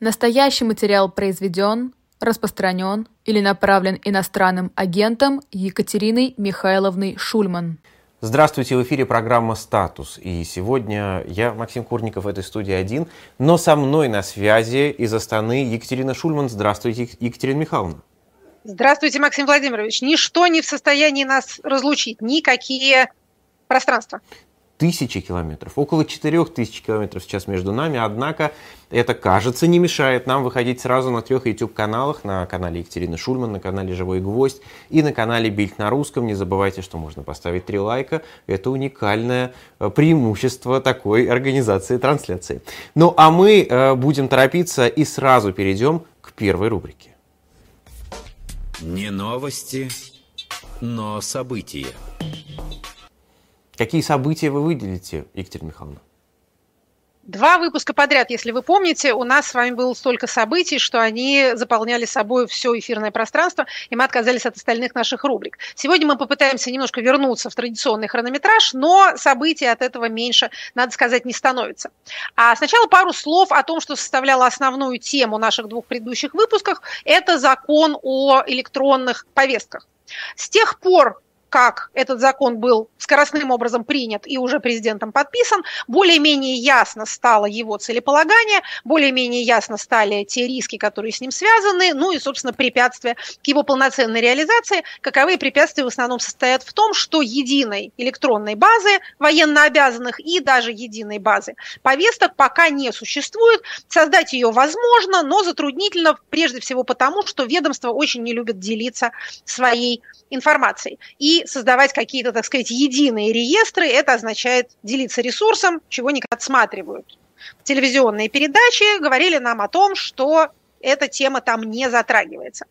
Настоящий материал произведен, распространен или направлен иностранным агентом Екатериной Михайловной Шульман. Здравствуйте, в эфире программа «Статус». И сегодня я, Максим Курников, в этой студии один, но со мной на связи из Астаны Екатерина Шульман. Здравствуйте, Екатерина Михайловна. Здравствуйте, Максим Владимирович. Ничто не в состоянии нас разлучить, никакие пространства тысячи километров, около четырех тысяч километров сейчас между нами, однако это, кажется, не мешает нам выходить сразу на трех YouTube-каналах, на канале Екатерины Шульман, на канале «Живой гвоздь» и на канале «Бильд на русском». Не забывайте, что можно поставить три лайка. Это уникальное э, преимущество такой организации трансляции. Ну, а мы э, будем торопиться и сразу перейдем к первой рубрике. Не новости, но события. Какие события вы выделите, Екатерина Михайловна? Два выпуска подряд, если вы помните, у нас с вами было столько событий, что они заполняли собой все эфирное пространство, и мы отказались от остальных наших рубрик. Сегодня мы попытаемся немножко вернуться в традиционный хронометраж, но событий от этого меньше, надо сказать, не становится. А сначала пару слов о том, что составляло основную тему наших двух предыдущих выпусков. Это закон о электронных повестках. С тех пор, как этот закон был скоростным образом принят и уже президентом подписан, более-менее ясно стало его целеполагание, более-менее ясно стали те риски, которые с ним связаны, ну и, собственно, препятствия к его полноценной реализации. Каковые препятствия в основном состоят в том, что единой электронной базы военнообязанных и даже единой базы повесток пока не существует. Создать ее возможно, но затруднительно прежде всего потому, что ведомство очень не любит делиться своей информацией. И создавать какие-то, так сказать, единые реестры, это означает делиться ресурсом, чего не отсматривают. Телевизионные передачи говорили нам о том, что эта тема там не затрагивается.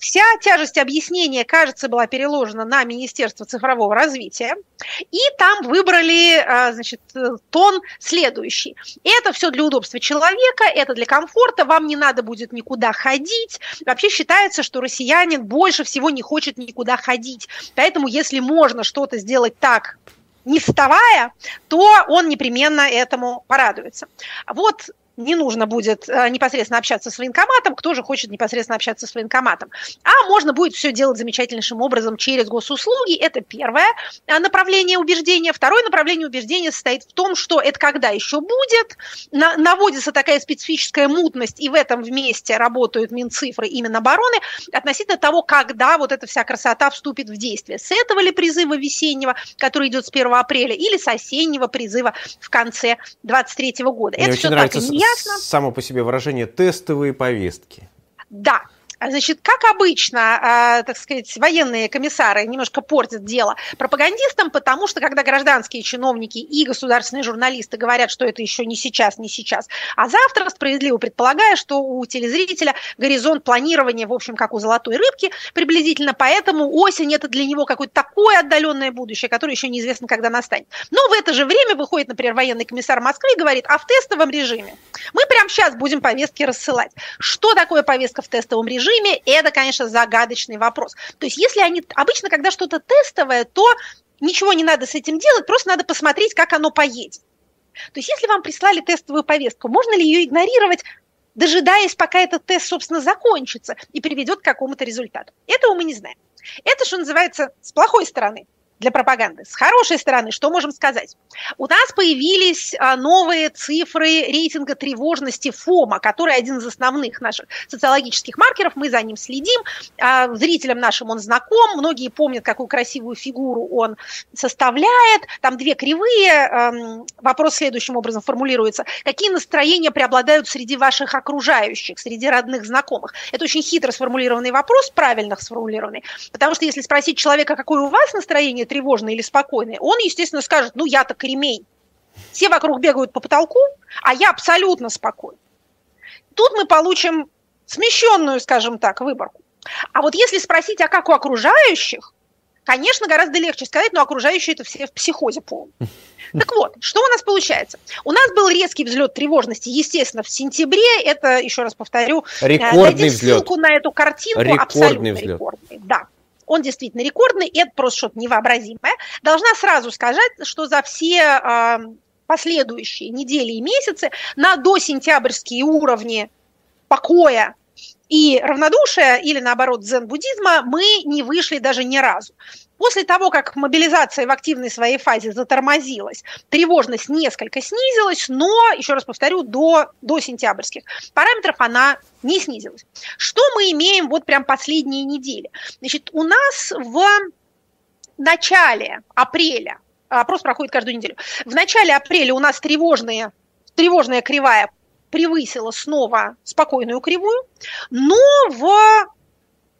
Вся тяжесть объяснения, кажется, была переложена на Министерство цифрового развития, и там выбрали а, значит, тон следующий. Это все для удобства человека, это для комфорта, вам не надо будет никуда ходить. Вообще считается, что россиянин больше всего не хочет никуда ходить. Поэтому если можно что-то сделать так, не вставая, то он непременно этому порадуется. Вот не нужно будет э, непосредственно общаться с военкоматом, кто же хочет непосредственно общаться с военкоматом. А можно будет все делать замечательнейшим образом через госуслуги. Это первое э, направление убеждения. Второе направление убеждения состоит в том, что это когда еще будет, наводится такая специфическая мутность, и в этом вместе работают Минцифры и Минобороны относительно того, когда вот эта вся красота вступит в действие. С этого ли призыва весеннего, который идет с 1 апреля, или с осеннего призыва в конце 23 года. Мне это все так ясно. Само по себе выражение тестовые повестки. Да, Значит, как обычно, э, так сказать, военные комиссары немножко портят дело пропагандистам, потому что когда гражданские чиновники и государственные журналисты говорят, что это еще не сейчас, не сейчас, а завтра, справедливо предполагая, что у телезрителя горизонт планирования, в общем, как у золотой рыбки, приблизительно, поэтому осень это для него какое-то такое отдаленное будущее, которое еще неизвестно, когда настанет. Но в это же время выходит, например, военный комиссар Москвы и говорит, а в тестовом режиме мы прямо сейчас будем повестки рассылать. Что такое повестка в тестовом режиме? Режиме, это, конечно, загадочный вопрос. То есть если они... Обычно, когда что-то тестовое, то ничего не надо с этим делать, просто надо посмотреть, как оно поедет. То есть если вам прислали тестовую повестку, можно ли ее игнорировать, дожидаясь, пока этот тест, собственно, закончится и приведет к какому-то результату? Этого мы не знаем. Это, что называется, с плохой стороны для пропаганды. С хорошей стороны, что можем сказать? У нас появились а, новые цифры рейтинга тревожности ФОМа, который один из основных наших социологических маркеров, мы за ним следим. А, зрителям нашим он знаком, многие помнят, какую красивую фигуру он составляет. Там две кривые. Вопрос следующим образом формулируется. Какие настроения преобладают среди ваших окружающих, среди родных, знакомых? Это очень хитро сформулированный вопрос, правильно сформулированный, потому что если спросить человека, какое у вас настроение, тревожный или спокойный, он, естественно, скажет, ну, я-то кремень. Все вокруг бегают по потолку, а я абсолютно спокоен. Тут мы получим смещенную, скажем так, выборку. А вот если спросить, а как у окружающих, конечно, гораздо легче сказать, но окружающие это все в психозе полном. Так вот, что у нас получается? У нас был резкий взлет тревожности, естественно, в сентябре. Это, еще раз повторю, рекордный взлет. ссылку на эту картинку. Рекордный абсолютно взлет. рекордный. Да он действительно рекордный, и это просто что-то невообразимое. Должна сразу сказать, что за все а, последующие недели и месяцы на досентябрьские уровни покоя и равнодушия, или наоборот дзен-буддизма, мы не вышли даже ни разу. После того, как мобилизация в активной своей фазе затормозилась, тревожность несколько снизилась, но, еще раз повторю, до, до сентябрьских параметров она не снизилась. Что мы имеем вот прям последние недели? Значит, у нас в начале апреля, опрос проходит каждую неделю, в начале апреля у нас тревожные, тревожная кривая превысила снова спокойную кривую, но в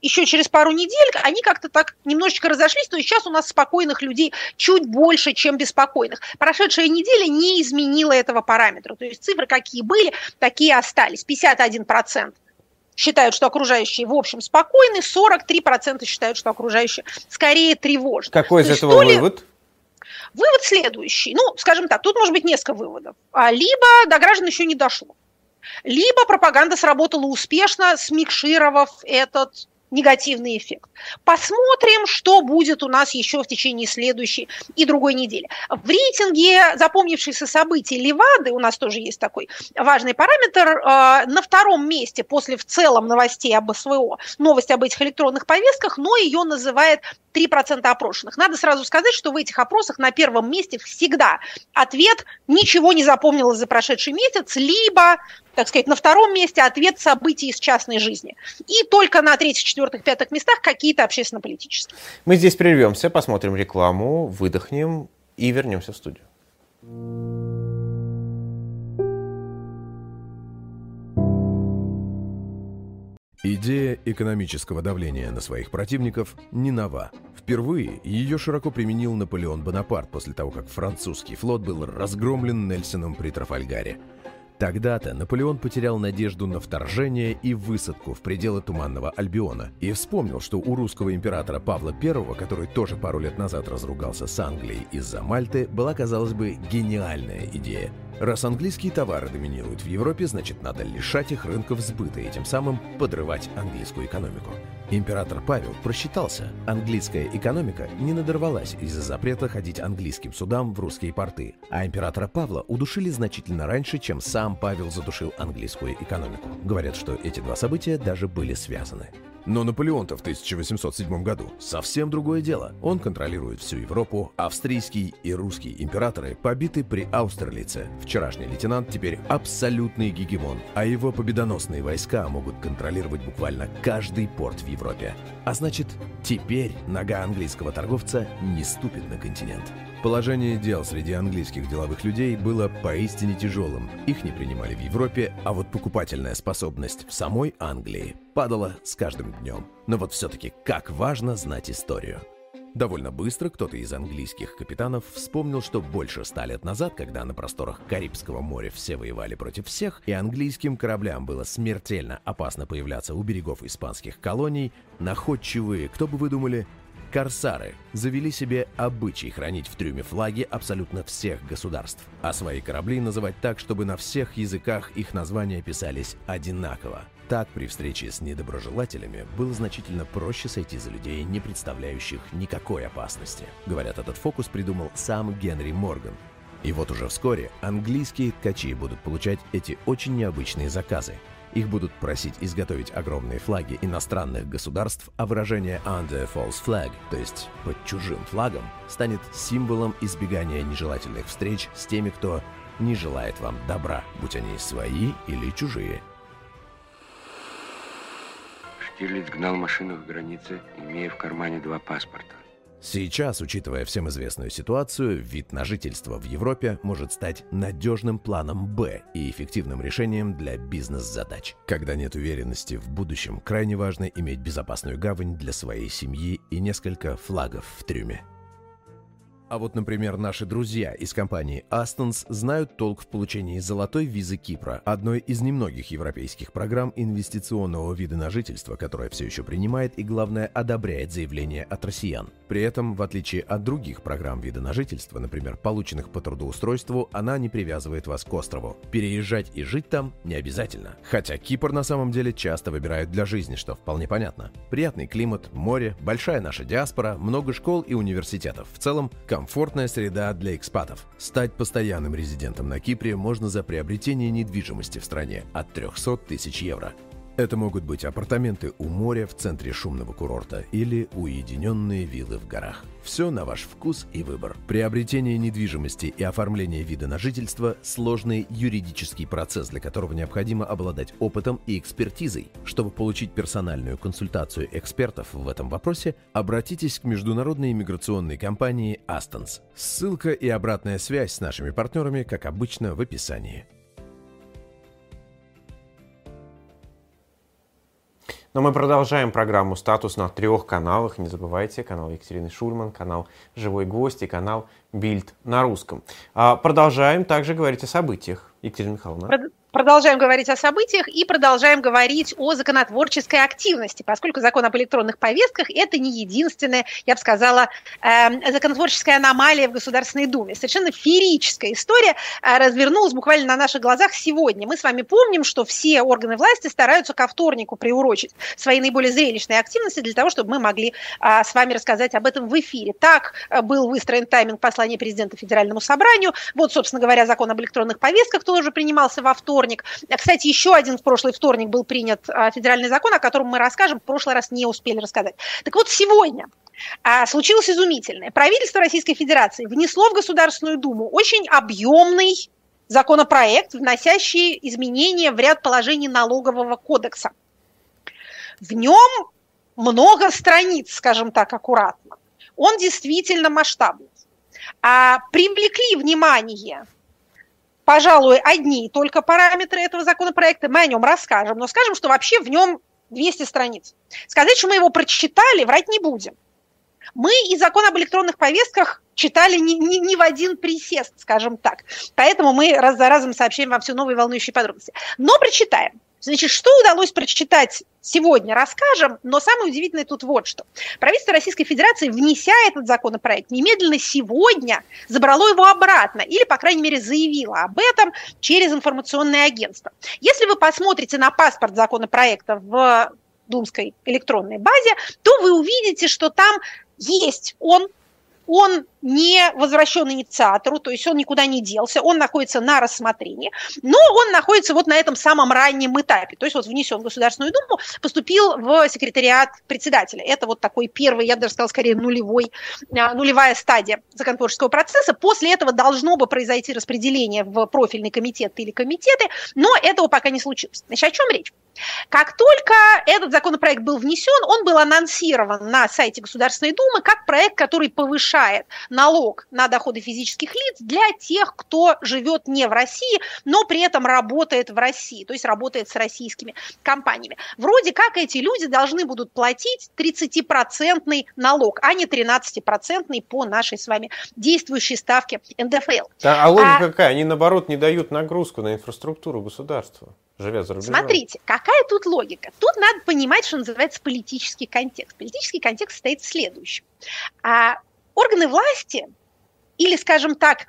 еще через пару недель они как-то так немножечко разошлись, есть сейчас у нас спокойных людей чуть больше, чем беспокойных. Прошедшая неделя не изменила этого параметра, то есть цифры какие были, такие остались. 51% считают, что окружающие в общем спокойны, 43% считают, что окружающие скорее тревожны. Какой из этого ли... вывод? Вывод следующий. Ну, скажем так, тут может быть несколько выводов. А, либо до граждан еще не дошло. Либо пропаганда сработала успешно, смикшировав этот негативный эффект. Посмотрим, что будет у нас еще в течение следующей и другой недели. В рейтинге запомнившихся событий Левады, у нас тоже есть такой важный параметр, э, на втором месте после в целом новостей об СВО, новость об этих электронных повестках, но ее называет 3% опрошенных. Надо сразу сказать, что в этих опросах на первом месте всегда ответ «ничего не запомнилось за прошедший месяц», либо так сказать, на втором месте ответ событий из частной жизни. И только на третьих, четвертых, пятых местах какие-то общественно-политические. Мы здесь прервемся, посмотрим рекламу, выдохнем и вернемся в студию. Идея экономического давления на своих противников не нова. Впервые ее широко применил Наполеон Бонапарт после того, как французский флот был разгромлен Нельсоном при Трафальгаре – Тогда-то Наполеон потерял надежду на вторжение и высадку в пределы Туманного Альбиона и вспомнил, что у русского императора Павла I, который тоже пару лет назад разругался с Англией из-за Мальты, была, казалось бы, гениальная идея – Раз английские товары доминируют в Европе, значит надо лишать их рынков сбыта и тем самым подрывать английскую экономику. Император Павел просчитался. Английская экономика не надорвалась из-за запрета ходить английским судам в русские порты, а императора Павла удушили значительно раньше, чем сам Павел задушил английскую экономику. Говорят, что эти два события даже были связаны. Но Наполеон-то в 1807 году совсем другое дело. Он контролирует всю Европу, австрийский и русский императоры побиты при Аустерлице. Вчерашний лейтенант теперь абсолютный гегемон, а его победоносные войска могут контролировать буквально каждый порт в Европе. А значит, теперь нога английского торговца не ступит на континент. Положение дел среди английских деловых людей было поистине тяжелым. Их не принимали в Европе, а вот покупательная способность в самой Англии падала с каждым днем. Но вот все-таки как важно знать историю. Довольно быстро кто-то из английских капитанов вспомнил, что больше ста лет назад, когда на просторах Карибского моря все воевали против всех, и английским кораблям было смертельно опасно появляться у берегов испанских колоний, находчивые, кто бы вы думали, Корсары завели себе обычай хранить в трюме флаги абсолютно всех государств, а свои корабли называть так, чтобы на всех языках их названия писались одинаково. Так, при встрече с недоброжелателями было значительно проще сойти за людей, не представляющих никакой опасности. Говорят, этот фокус придумал сам Генри Морган. И вот уже вскоре английские ткачи будут получать эти очень необычные заказы – их будут просить изготовить огромные флаги иностранных государств, а выражение «under false flag», то есть «под чужим флагом», станет символом избегания нежелательных встреч с теми, кто не желает вам добра, будь они свои или чужие. Штирлиц гнал машину к границе, имея в кармане два паспорта. Сейчас, учитывая всем известную ситуацию, вид на жительство в Европе может стать надежным планом «Б» и эффективным решением для бизнес-задач. Когда нет уверенности в будущем, крайне важно иметь безопасную гавань для своей семьи и несколько флагов в трюме. А вот, например, наши друзья из компании Astons знают толк в получении золотой визы Кипра, одной из немногих европейских программ инвестиционного вида на жительство, которая все еще принимает и, главное, одобряет заявления от россиян. При этом, в отличие от других программ вида на жительство, например, полученных по трудоустройству, она не привязывает вас к острову. Переезжать и жить там не обязательно. Хотя Кипр на самом деле часто выбирают для жизни, что вполне понятно. Приятный климат, море, большая наша диаспора, много школ и университетов. В целом, комфортная среда для экспатов. Стать постоянным резидентом на Кипре можно за приобретение недвижимости в стране от 300 тысяч евро. Это могут быть апартаменты у моря в центре шумного курорта или уединенные виллы в горах. Все на ваш вкус и выбор. Приобретение недвижимости и оформление вида на жительство – сложный юридический процесс, для которого необходимо обладать опытом и экспертизой. Чтобы получить персональную консультацию экспертов в этом вопросе, обратитесь к международной иммиграционной компании Astons. Ссылка и обратная связь с нашими партнерами, как обычно, в описании. Но мы продолжаем программу «Статус» на трех каналах. Не забывайте, канал Екатерины Шульман, канал «Живой гвоздь» и канал «Бильд» на русском. А продолжаем также говорить о событиях. Екатерина Михайловна. Продолжаем говорить о событиях и продолжаем говорить о законотворческой активности, поскольку закон об электронных повестках – это не единственная, я бы сказала, э, законотворческая аномалия в Государственной Думе. Совершенно феерическая история э, развернулась буквально на наших глазах сегодня. Мы с вами помним, что все органы власти стараются ко вторнику приурочить свои наиболее зрелищные активности для того, чтобы мы могли э, с вами рассказать об этом в эфире. Так был выстроен тайминг послания президента Федеральному собранию. Вот, собственно говоря, закон об электронных повестках тоже принимался во вторник вторник. А, кстати, еще один в прошлый вторник был принят а, федеральный закон, о котором мы расскажем, в прошлый раз не успели рассказать. Так вот, сегодня а, случилось изумительное. Правительство Российской Федерации внесло в Государственную Думу очень объемный законопроект, вносящий изменения в ряд положений налогового кодекса. В нем много страниц, скажем так, аккуратно. Он действительно масштабный. А привлекли внимание пожалуй, одни только параметры этого законопроекта, мы о нем расскажем, но скажем, что вообще в нем 200 страниц. Сказать, что мы его прочитали, врать не будем. Мы и закон об электронных повестках читали не, не, не в один присест, скажем так. Поэтому мы раз за разом сообщаем вам все новые волнующие подробности. Но прочитаем. Значит, что удалось прочитать сегодня, расскажем, но самое удивительное тут вот что. Правительство Российской Федерации, внеся этот законопроект, немедленно сегодня забрало его обратно, или, по крайней мере, заявило об этом через информационное агентство. Если вы посмотрите на паспорт законопроекта в Думской электронной базе, то вы увидите, что там есть он он не возвращен инициатору, то есть он никуда не делся, он находится на рассмотрении, но он находится вот на этом самом раннем этапе, то есть вот внесен в Государственную Думу, поступил в секретариат председателя. Это вот такой первый, я бы даже сказала, скорее нулевой, а, нулевая стадия законотворческого процесса. После этого должно бы произойти распределение в профильный комитет или комитеты, но этого пока не случилось. Значит, о чем речь? Как только этот законопроект был внесен, он был анонсирован на сайте Государственной Думы как проект, который повышает налог на доходы физических лиц для тех, кто живет не в России, но при этом работает в России, то есть работает с российскими компаниями. Вроде как эти люди должны будут платить 30% налог, а не 13% по нашей с вами действующей ставке НДФЛ. А, а логика а, какая? Они наоборот не дают нагрузку на инфраструктуру государства живя за рубежом. Смотрите, какая тут логика? Тут надо понимать, что называется политический контекст. Политический контекст состоит в следующем. А органы власти, или, скажем так,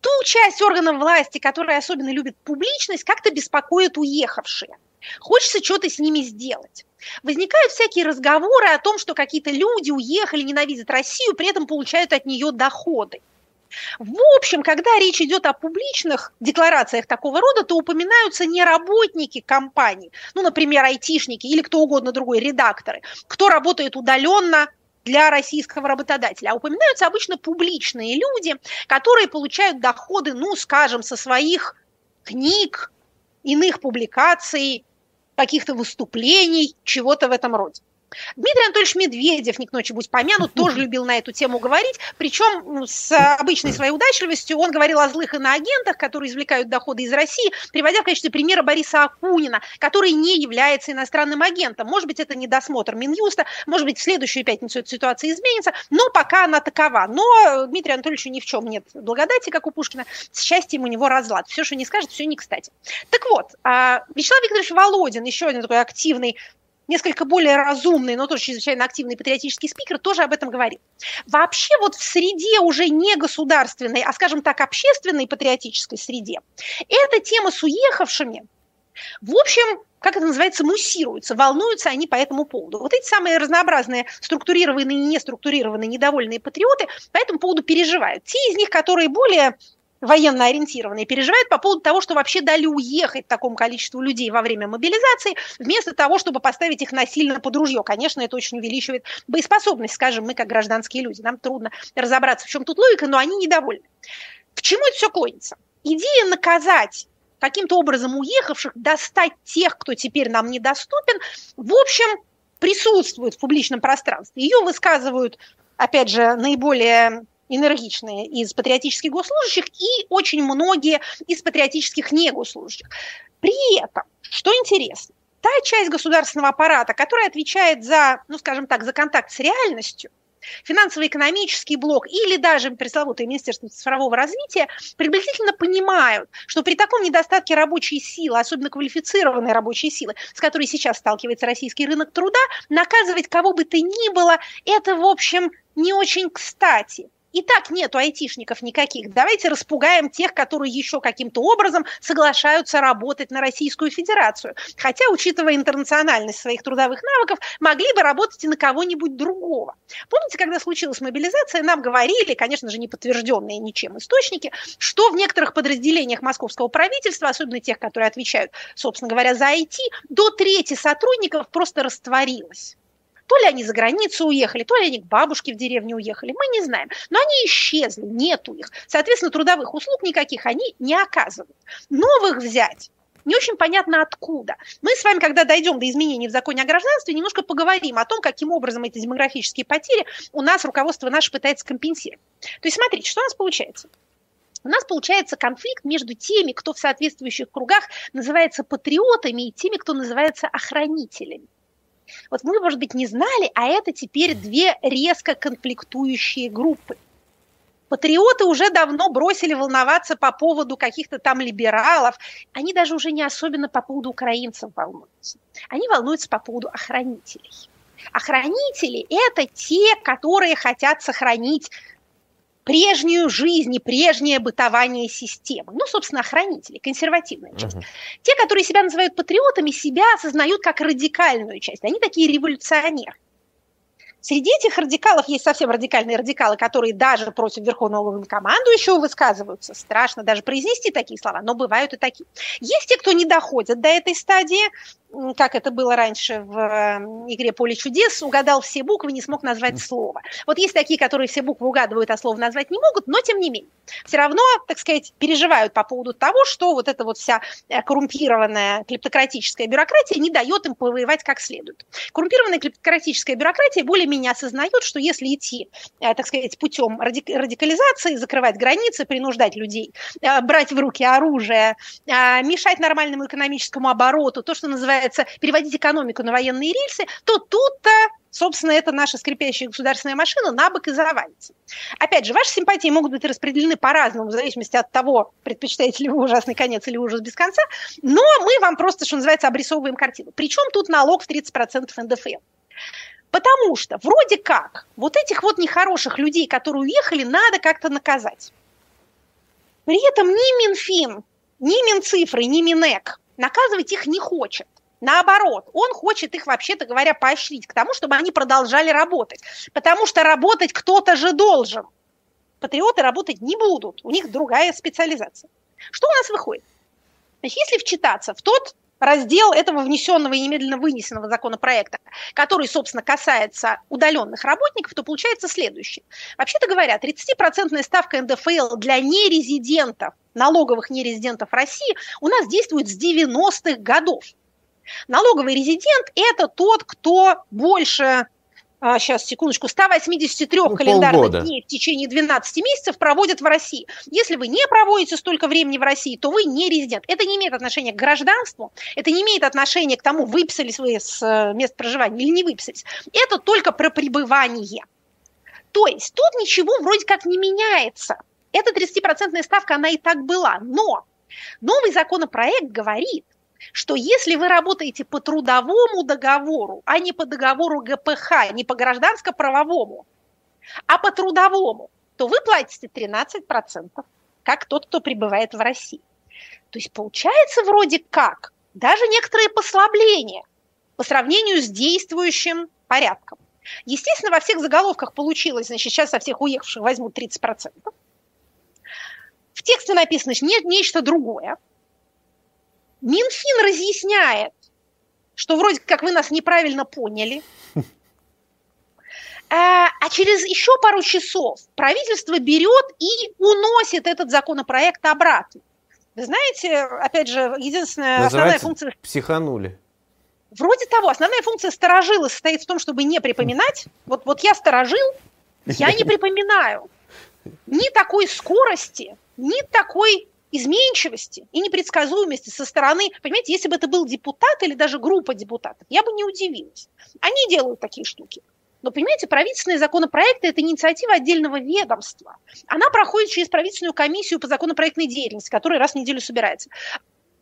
ту часть органов власти, которая особенно любит публичность, как-то беспокоит уехавшие. Хочется что-то с ними сделать. Возникают всякие разговоры о том, что какие-то люди уехали, ненавидят Россию, при этом получают от нее доходы. В общем, когда речь идет о публичных декларациях такого рода, то упоминаются не работники компаний, ну, например, айтишники или кто угодно другой, редакторы, кто работает удаленно для российского работодателя, а упоминаются обычно публичные люди, которые получают доходы, ну, скажем, со своих книг, иных публикаций, каких-то выступлений, чего-то в этом роде. Дмитрий Анатольевич Медведев, не к ночи будь помянут, тоже любил на эту тему говорить, причем с обычной своей удачливостью он говорил о злых иноагентах, которые извлекают доходы из России, приводя в качестве примера Бориса Акунина, который не является иностранным агентом. Может быть, это недосмотр Минюста, может быть, в следующую пятницу эта ситуация изменится, но пока она такова. Но Дмитрию Анатольевичу ни в чем нет благодати, как у Пушкина, счастьем у него разлад. Все, что не скажет, все не кстати. Так вот, а, Вячеслав Викторович Володин, еще один такой активный несколько более разумный, но тоже чрезвычайно активный патриотический спикер, тоже об этом говорит. Вообще вот в среде уже не государственной, а, скажем так, общественной патриотической среде, эта тема с уехавшими, в общем, как это называется, муссируются, волнуются они по этому поводу. Вот эти самые разнообразные структурированные и неструктурированные недовольные патриоты по этому поводу переживают. Те из них, которые более военно ориентированные, переживают по поводу того, что вообще дали уехать такому количеству людей во время мобилизации, вместо того, чтобы поставить их насильно под ружье. Конечно, это очень увеличивает боеспособность, скажем, мы как гражданские люди. Нам трудно разобраться, в чем тут логика, но они недовольны. К чему это все клонится? Идея наказать каким-то образом уехавших, достать тех, кто теперь нам недоступен, в общем, присутствует в публичном пространстве. Ее высказывают, опять же, наиболее энергичные из патриотических госслужащих и очень многие из патриотических негосслужащих. При этом, что интересно, та часть государственного аппарата, которая отвечает за, ну, скажем так, за контакт с реальностью, финансово-экономический блок или даже пресловутое Министерство цифрового развития приблизительно понимают, что при таком недостатке рабочей силы, особенно квалифицированной рабочей силы, с которой сейчас сталкивается российский рынок труда, наказывать кого бы то ни было, это, в общем, не очень кстати и так нету айтишников никаких. Давайте распугаем тех, которые еще каким-то образом соглашаются работать на Российскую Федерацию. Хотя, учитывая интернациональность своих трудовых навыков, могли бы работать и на кого-нибудь другого. Помните, когда случилась мобилизация, нам говорили, конечно же, не подтвержденные ничем источники, что в некоторых подразделениях московского правительства, особенно тех, которые отвечают, собственно говоря, за IT, до трети сотрудников просто растворилось. То ли они за границу уехали, то ли они к бабушке в деревню уехали, мы не знаем. Но они исчезли, нету их. Соответственно, трудовых услуг никаких они не оказывают. Новых взять не очень понятно откуда. Мы с вами, когда дойдем до изменений в законе о гражданстве, немножко поговорим о том, каким образом эти демографические потери у нас руководство наше пытается компенсировать. То есть смотрите, что у нас получается. У нас получается конфликт между теми, кто в соответствующих кругах называется патриотами, и теми, кто называется охранителями. Вот мы, может быть, не знали, а это теперь две резко конфликтующие группы. Патриоты уже давно бросили волноваться по поводу каких-то там либералов. Они даже уже не особенно по поводу украинцев волнуются. Они волнуются по поводу охранителей. Охранители – это те, которые хотят сохранить прежнюю жизнь и прежнее бытование системы. Ну, собственно, охранители, консервативная часть. Uh-huh. Те, которые себя называют патриотами, себя осознают как радикальную часть. Они такие революционеры. Среди этих радикалов есть совсем радикальные радикалы, которые даже против верховного командующего высказываются. Страшно даже произнести такие слова, но бывают и такие. Есть те, кто не доходят до этой стадии, как это было раньше в эм, игре «Поле чудес», угадал все буквы, не смог назвать слово. Вот есть такие, которые все буквы угадывают, а слово назвать не могут, но тем не менее. Все равно, так сказать, переживают по поводу того, что вот эта вот вся э, коррумпированная клептократическая бюрократия не дает им повоевать как следует. Коррумпированная клептократическая бюрократия более-менее осознает, что если идти, э, так сказать, путем радикализации, закрывать границы, принуждать людей, э, брать в руки оружие, мешать нормальному экономическому обороту, то, что называется называется переводить экономику на военные рельсы, то тут-то собственно, эта наша скрипящая государственная машина на бок и завалится. Опять же, ваши симпатии могут быть распределены по-разному, в зависимости от того, предпочитаете ли вы ужасный конец или ужас без конца, но мы вам просто, что называется, обрисовываем картину. Причем тут налог в 30% НДФЛ. Потому что вроде как вот этих вот нехороших людей, которые уехали, надо как-то наказать. При этом ни Минфин, ни Минцифры, ни Минэк наказывать их не хочет. Наоборот, он хочет их, вообще-то говоря, поощрить к тому, чтобы они продолжали работать. Потому что работать кто-то же должен. Патриоты работать не будут, у них другая специализация. Что у нас выходит? Значит, если вчитаться в тот раздел этого внесенного и немедленно вынесенного законопроекта, который, собственно, касается удаленных работников, то получается следующее. Вообще-то говоря, 30% ставка НДФЛ для нерезидентов, налоговых нерезидентов России у нас действует с 90-х годов. Налоговый резидент – это тот, кто больше а, сейчас, секундочку, 183 ну, календарных полгода. дней в течение 12 месяцев проводят в России. Если вы не проводите столько времени в России, то вы не резидент. Это не имеет отношения к гражданству, это не имеет отношения к тому, выписались вы с э, места проживания или не выписались. Это только про пребывание. То есть тут ничего вроде как не меняется. Эта 30% ставка, она и так была. Но новый законопроект говорит, что если вы работаете по трудовому договору, а не по договору ГПХ, не по гражданско-правовому, а по трудовому, то вы платите 13%, как тот, кто прибывает в России. То есть получается вроде как, даже некоторые послабления по сравнению с действующим порядком. Естественно, во всех заголовках получилось, значит, сейчас со всех уехавших возьмут 30%. В тексте написано нет нечто другое. Минфин разъясняет, что вроде как вы нас неправильно поняли. А, а через еще пару часов правительство берет и уносит этот законопроект обратно. Вы знаете, опять же, единственная основная функция... психанули. Вроде того, основная функция сторожила состоит в том, чтобы не припоминать. Вот, вот я сторожил, я не припоминаю ни такой скорости, ни такой изменчивости и непредсказуемости со стороны, понимаете, если бы это был депутат или даже группа депутатов, я бы не удивилась. Они делают такие штуки. Но, понимаете, правительственные законопроекты – это инициатива отдельного ведомства. Она проходит через правительственную комиссию по законопроектной деятельности, которая раз в неделю собирается.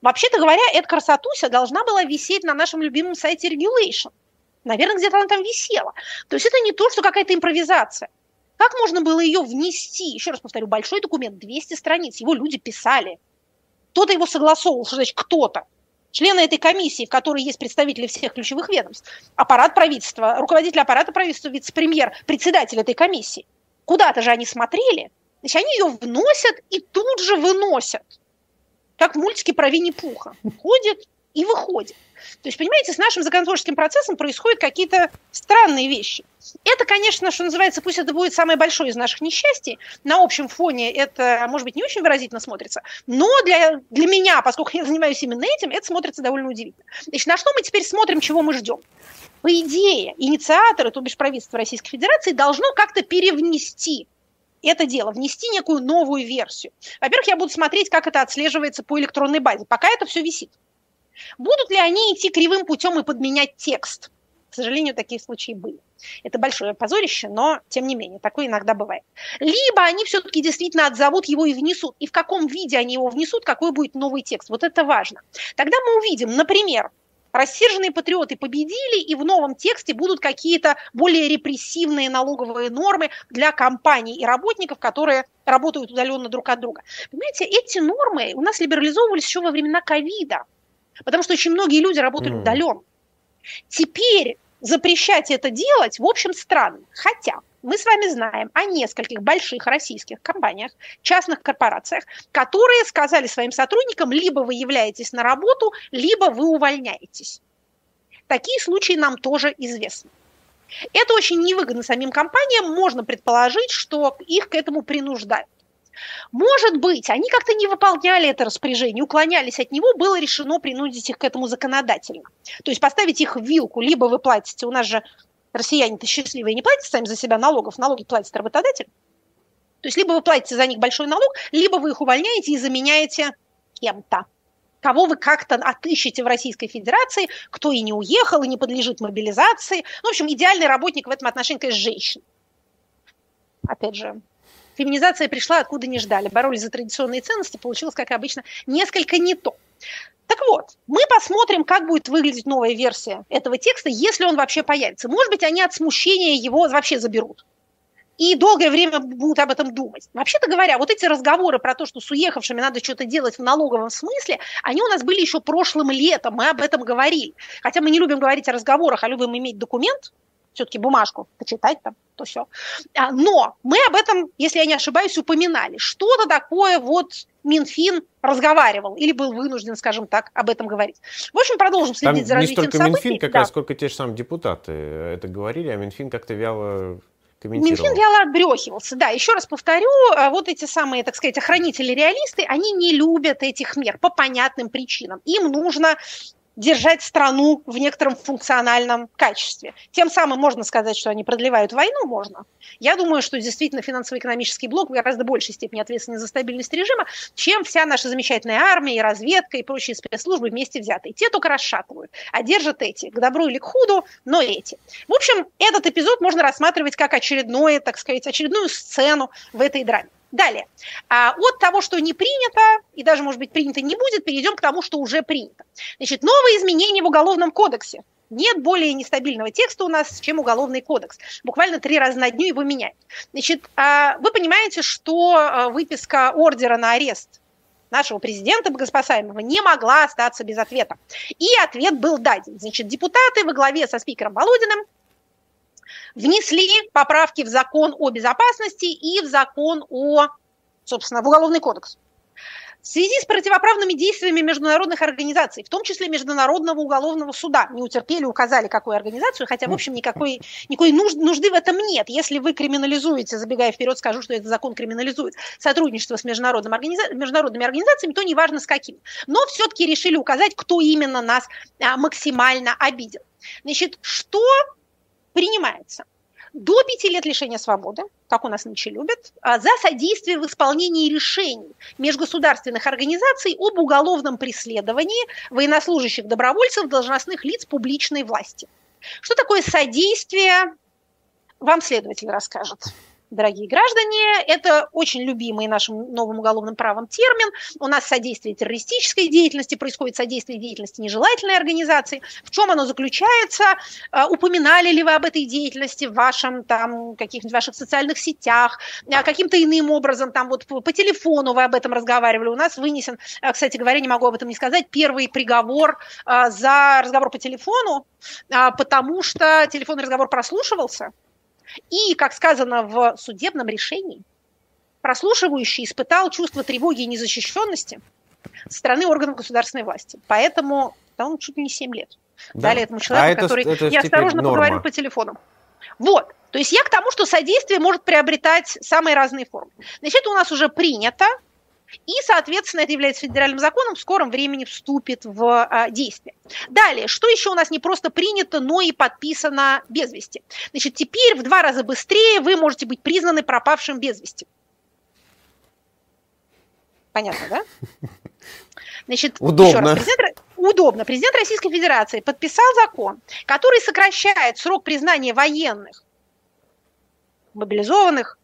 Вообще-то говоря, эта красотуся должна была висеть на нашем любимом сайте Regulation. Наверное, где-то она там висела. То есть это не то, что какая-то импровизация. Как можно было ее внести? Еще раз повторю, большой документ, 200 страниц, его люди писали. Кто-то его согласовывал, что значит кто-то. Члены этой комиссии, в которой есть представители всех ключевых ведомств, аппарат правительства, руководитель аппарата правительства, вице-премьер, председатель этой комиссии. Куда-то же они смотрели, значит, они ее вносят и тут же выносят. Как в мультике про Винни-Пуха. Ходит и выходит. То есть, понимаете, с нашим законотворческим процессом происходят какие-то странные вещи. Это, конечно, что называется, пусть это будет самое большое из наших несчастий, на общем фоне это, может быть, не очень выразительно смотрится, но для, для меня, поскольку я занимаюсь именно этим, это смотрится довольно удивительно. Значит, на что мы теперь смотрим, чего мы ждем? По идее, инициаторы, то бишь правительство Российской Федерации, должно как-то перевнести это дело, внести некую новую версию. Во-первых, я буду смотреть, как это отслеживается по электронной базе. Пока это все висит. Будут ли они идти кривым путем и подменять текст? К сожалению, такие случаи были. Это большое позорище, но тем не менее, такое иногда бывает. Либо они все-таки действительно отзовут его и внесут. И в каком виде они его внесут, какой будет новый текст. Вот это важно. Тогда мы увидим, например, рассерженные патриоты победили, и в новом тексте будут какие-то более репрессивные налоговые нормы для компаний и работников, которые работают удаленно друг от друга. Понимаете, эти нормы у нас либерализовывались еще во времена ковида. Потому что очень многие люди работали mm. удаленно. Теперь запрещать это делать, в общем, странно. Хотя мы с вами знаем о нескольких больших российских компаниях, частных корпорациях, которые сказали своим сотрудникам, либо вы являетесь на работу, либо вы увольняетесь. Такие случаи нам тоже известны. Это очень невыгодно самим компаниям, можно предположить, что их к этому принуждают. Может быть, они как-то не выполняли это распоряжение, уклонялись от него, было решено принудить их к этому законодательно. То есть поставить их в вилку, либо вы платите, у нас же россияне-то счастливые, не платите сами за себя налогов, налоги платит работодатель. То есть либо вы платите за них большой налог, либо вы их увольняете и заменяете кем-то кого вы как-то отыщете в Российской Федерации, кто и не уехал, и не подлежит мобилизации. Ну, в общем, идеальный работник в этом отношении, конечно, женщина. Опять же, феминизация пришла откуда не ждали. Боролись за традиционные ценности, получилось, как обычно, несколько не то. Так вот, мы посмотрим, как будет выглядеть новая версия этого текста, если он вообще появится. Может быть, они от смущения его вообще заберут. И долгое время будут об этом думать. Вообще-то говоря, вот эти разговоры про то, что с уехавшими надо что-то делать в налоговом смысле, они у нас были еще прошлым летом, мы об этом говорили. Хотя мы не любим говорить о разговорах, а любим иметь документ, все-таки бумажку почитать там, то все. А, но мы об этом, если я не ошибаюсь, упоминали. Что-то такое вот Минфин разговаривал или был вынужден, скажем так, об этом говорить. В общем, продолжим следить Там за развитием не столько событий. Минфин, как да. раз, сколько те же самые депутаты это говорили, а Минфин как-то вяло Минфин вяло отбрехивался. Да, еще раз повторю, а, вот эти самые, так сказать, охранители-реалисты, они не любят этих мер по понятным причинам. Им нужно держать страну в некотором функциональном качестве. Тем самым можно сказать, что они продлевают войну, можно. Я думаю, что действительно финансово-экономический блок в гораздо большей степени ответственен за стабильность режима, чем вся наша замечательная армия и разведка и прочие спецслужбы вместе взятые. Те только расшатывают, а держат эти, к добру или к худу, но эти. В общем, этот эпизод можно рассматривать как очередное, так сказать, очередную сцену в этой драме. Далее. А от того, что не принято, и даже, может быть, принято не будет, перейдем к тому, что уже принято. Значит, новые изменения в Уголовном кодексе. Нет более нестабильного текста у нас, чем Уголовный кодекс. Буквально три раза на дню его меняют. Значит, а, вы понимаете, что а, выписка ордера на арест нашего президента богоспасаемого не могла остаться без ответа. И ответ был даден. Значит, депутаты во главе со спикером Володиным внесли поправки в закон о безопасности и в закон о, собственно, в Уголовный кодекс. В связи с противоправными действиями международных организаций, в том числе Международного уголовного суда, не утерпели, указали, какую организацию, хотя, в общем, никакой, никакой нужды в этом нет. Если вы криминализуете, забегая вперед, скажу, что этот закон криминализует сотрудничество с международным организа... международными организациями, то неважно с какими. Но все-таки решили указать, кто именно нас а, максимально обидел. Значит, что принимается? до пяти лет лишения свободы, как у нас нынче любят, а, за содействие в исполнении решений межгосударственных организаций об уголовном преследовании военнослужащих добровольцев, должностных лиц публичной власти. Что такое содействие, вам следователь расскажет дорогие граждане. Это очень любимый нашим новым уголовным правом термин. У нас содействие террористической деятельности, происходит содействие деятельности нежелательной организации. В чем оно заключается? А, упоминали ли вы об этой деятельности в вашем, там, каких-нибудь ваших социальных сетях, а, каким-то иным образом, там, вот по телефону вы об этом разговаривали. У нас вынесен, а, кстати говоря, не могу об этом не сказать, первый приговор за разговор по телефону, потому что телефонный разговор прослушивался, и, как сказано в судебном решении, прослушивающий испытал чувство тревоги и незащищенности со стороны органов государственной власти. Поэтому он чуть ли не 7 лет. Да. Дали этому человеку, а который это, это неосторожно поговорил по телефону. Вот. То есть я к тому, что содействие может приобретать самые разные формы. Значит, у нас уже принято и, соответственно, это является федеральным законом, в скором времени вступит в а, действие. Далее, что еще у нас не просто принято, но и подписано без вести? Значит, теперь в два раза быстрее вы можете быть признаны пропавшим без вести. Понятно, да? Значит, Удобно. Раз, президент, удобно. Президент Российской Федерации подписал закон, который сокращает срок признания военных, мобилизованных,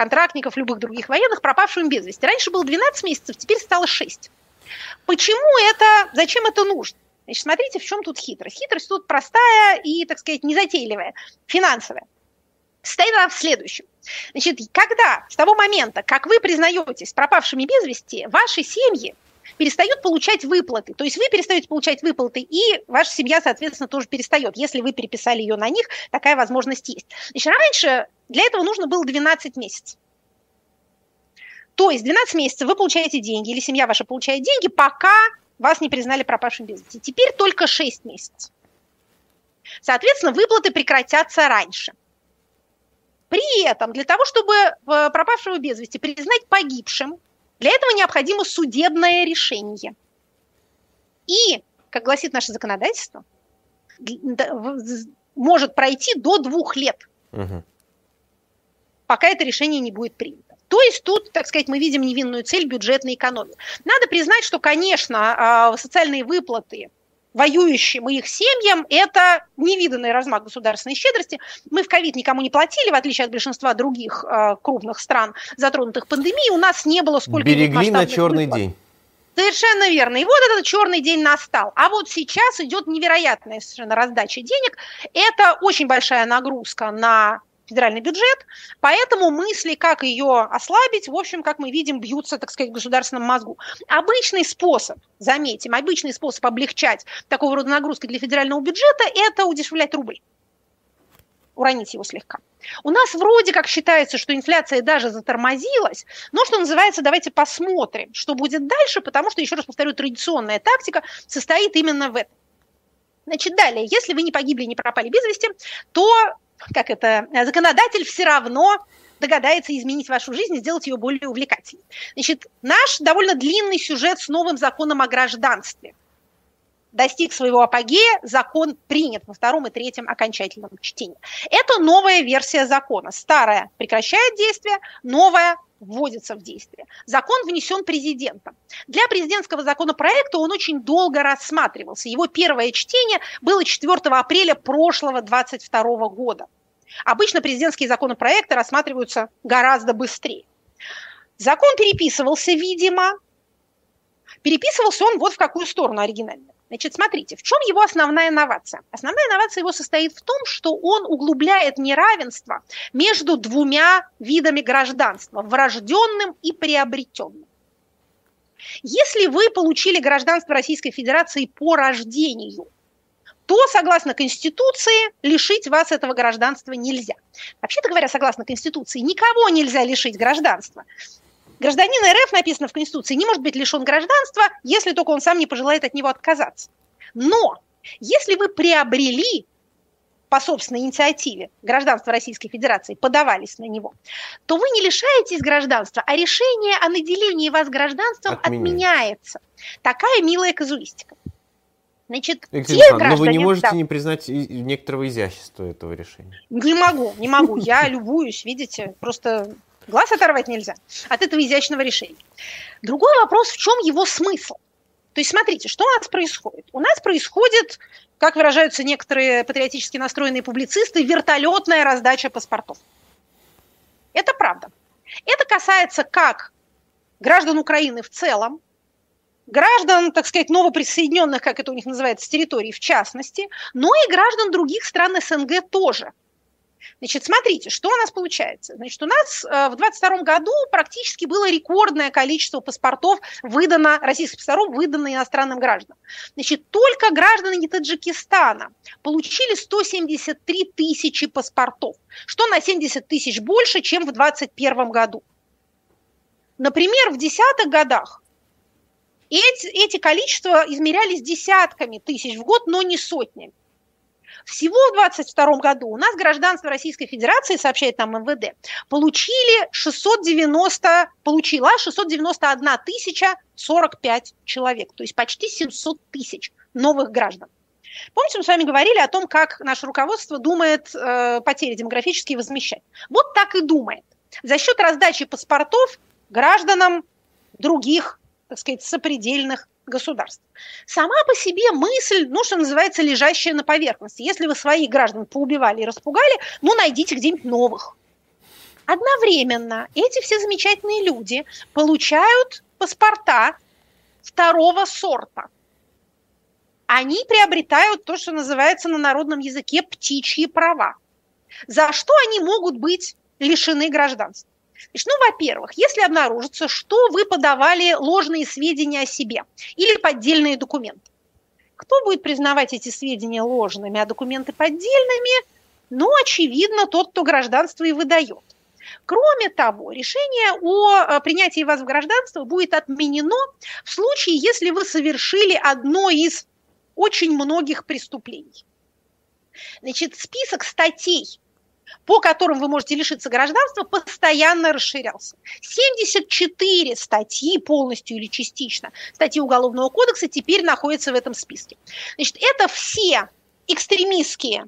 контрактников, любых других военных, пропавшим без вести. Раньше было 12 месяцев, теперь стало 6. Почему это, зачем это нужно? Значит, смотрите, в чем тут хитрость. Хитрость тут простая и, так сказать, незатейливая, финансовая. Состоит она в следующем. Значит, когда, с того момента, как вы признаетесь пропавшими без вести, ваши семьи перестают получать выплаты. То есть вы перестаете получать выплаты, и ваша семья, соответственно, тоже перестает. Если вы переписали ее на них, такая возможность есть. Значит, раньше для этого нужно было 12 месяцев. То есть 12 месяцев вы получаете деньги, или семья ваша получает деньги, пока вас не признали пропавшим без вести. Теперь только 6 месяцев. Соответственно, выплаты прекратятся раньше. При этом для того, чтобы э, пропавшего без вести признать погибшим, для этого необходимо судебное решение. И, как гласит наше законодательство, может пройти до двух лет, угу. пока это решение не будет принято. То есть тут, так сказать, мы видим невинную цель бюджетной экономии. Надо признать, что, конечно, а, социальные выплаты воюющим и их семьям, это невиданный размах государственной щедрости. Мы в ковид никому не платили, в отличие от большинства других э, крупных стран, затронутых пандемией. У нас не было сколько Берегли на черный выплат. день. Совершенно верно. И вот этот черный день настал. А вот сейчас идет невероятная совершенно раздача денег. Это очень большая нагрузка на федеральный бюджет, поэтому мысли, как ее ослабить, в общем, как мы видим, бьются, так сказать, в государственном мозгу. Обычный способ, заметим, обычный способ облегчать такого рода нагрузки для федерального бюджета – это удешевлять рубль уронить его слегка. У нас вроде как считается, что инфляция даже затормозилась, но, что называется, давайте посмотрим, что будет дальше, потому что, еще раз повторю, традиционная тактика состоит именно в этом. Значит, далее, если вы не погибли, не пропали без вести, то как это, законодатель все равно догадается изменить вашу жизнь и сделать ее более увлекательной. Значит, наш довольно длинный сюжет с новым законом о гражданстве достиг своего апогея, закон принят во втором и третьем окончательном чтении. Это новая версия закона. Старая прекращает действие, новая вводится в действие. Закон внесен президентом. Для президентского законопроекта он очень долго рассматривался. Его первое чтение было 4 апреля прошлого 22 года. Обычно президентские законопроекты рассматриваются гораздо быстрее. Закон переписывался, видимо. Переписывался он вот в какую сторону оригинально. Значит, смотрите, в чем его основная инновация? Основная инновация его состоит в том, что он углубляет неравенство между двумя видами гражданства – врожденным и приобретенным. Если вы получили гражданство Российской Федерации по рождению, то, согласно Конституции, лишить вас этого гражданства нельзя. Вообще-то говоря, согласно Конституции, никого нельзя лишить гражданства. Гражданин РФ, написано в Конституции, не может быть лишен гражданства, если только он сам не пожелает от него отказаться. Но если вы приобрели по собственной инициативе гражданства Российской Федерации, подавались на него, то вы не лишаетесь гражданства, а решение о наделении вас гражданством отменяется. Такая милая казуистика. Значит, Екатерина те граждане, но вы не можете да. не признать некоторого изящества этого решения. Не могу, не могу. Я любуюсь, видите, просто Глаз оторвать нельзя от этого изящного решения. Другой вопрос, в чем его смысл? То есть смотрите, что у нас происходит? У нас происходит, как выражаются некоторые патриотически настроенные публицисты, вертолетная раздача паспортов. Это правда. Это касается как граждан Украины в целом, граждан, так сказать, новоприсоединенных, как это у них называется, с территории в частности, но и граждан других стран СНГ тоже – Значит, смотрите, что у нас получается. Значит, у нас э, в 22 году практически было рекордное количество паспортов выдано, российских паспортов выдано иностранным гражданам. Значит, только граждане Таджикистана получили 173 тысячи паспортов, что на 70 тысяч больше, чем в 2021 году. Например, в десятых годах эти, эти количества измерялись десятками тысяч в год, но не сотнями. Всего в 2022 году у нас гражданство Российской Федерации, сообщает нам МВД, получили 690, получила 691 тысяча 45 человек, то есть почти 700 тысяч новых граждан. Помните, мы с вами говорили о том, как наше руководство думает э, потери демографические возмещать. Вот так и думает. За счет раздачи паспортов гражданам других, так сказать, сопредельных государств. Сама по себе мысль, ну, что называется, лежащая на поверхности. Если вы своих граждан поубивали и распугали, ну, найдите где-нибудь новых. Одновременно эти все замечательные люди получают паспорта второго сорта. Они приобретают то, что называется на народном языке птичьи права. За что они могут быть лишены гражданства? Значит, ну, во-первых, если обнаружится, что вы подавали ложные сведения о себе или поддельные документы, кто будет признавать эти сведения ложными, а документы поддельными? Ну, очевидно, тот, кто гражданство и выдает. Кроме того, решение о э, принятии вас в гражданство будет отменено в случае, если вы совершили одно из очень многих преступлений. Значит, список статей, по которым вы можете лишиться гражданства, постоянно расширялся. 74 статьи полностью или частично статьи Уголовного кодекса теперь находятся в этом списке. Значит, это все экстремистские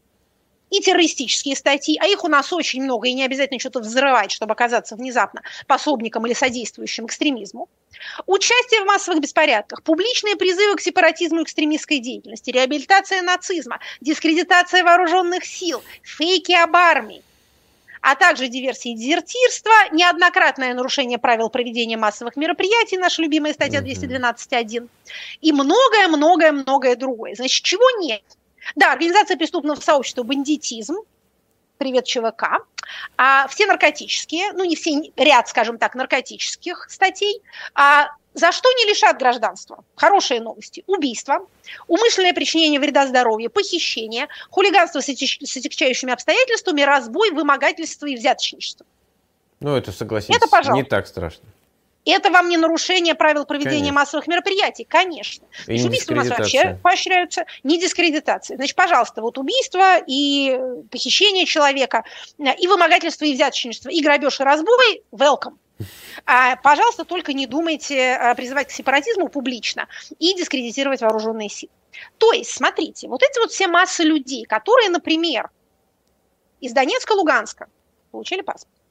и террористические статьи, а их у нас очень много, и не обязательно что-то взрывать, чтобы оказаться внезапно пособником или содействующим экстремизму. Участие в массовых беспорядках, публичные призывы к сепаратизму и экстремистской деятельности, реабилитация нацизма, дискредитация вооруженных сил, фейки об армии, а также диверсии и дезертирства, неоднократное нарушение правил проведения массовых мероприятий, наша любимая статья 212.1, и многое-многое-многое другое. Значит, чего нет? Да, организация преступного сообщества «Бандитизм», привет ЧВК, а все наркотические, ну не все, ряд, скажем так, наркотических статей, а за что не лишат гражданства? Хорошие новости. Убийство, умышленное причинение вреда здоровью, похищение, хулиганство с отягчающими обстоятельствами, разбой, вымогательство и взяточничество. Ну, это, согласитесь, это, пожалуйста. не так страшно. Это вам не нарушение правил проведения конечно. массовых мероприятий? Конечно. И Значит, убийства у нас вообще поощряются, не дискредитация. Значит, пожалуйста, вот убийство и похищение человека, и вымогательство, и взяточничество, и грабеж, и разбой – welcome. А, пожалуйста, только не думайте а, призывать к сепаратизму публично и дискредитировать вооруженные силы. То есть, смотрите, вот эти вот все массы людей, которые, например, из Донецка, Луганска получили паспорт,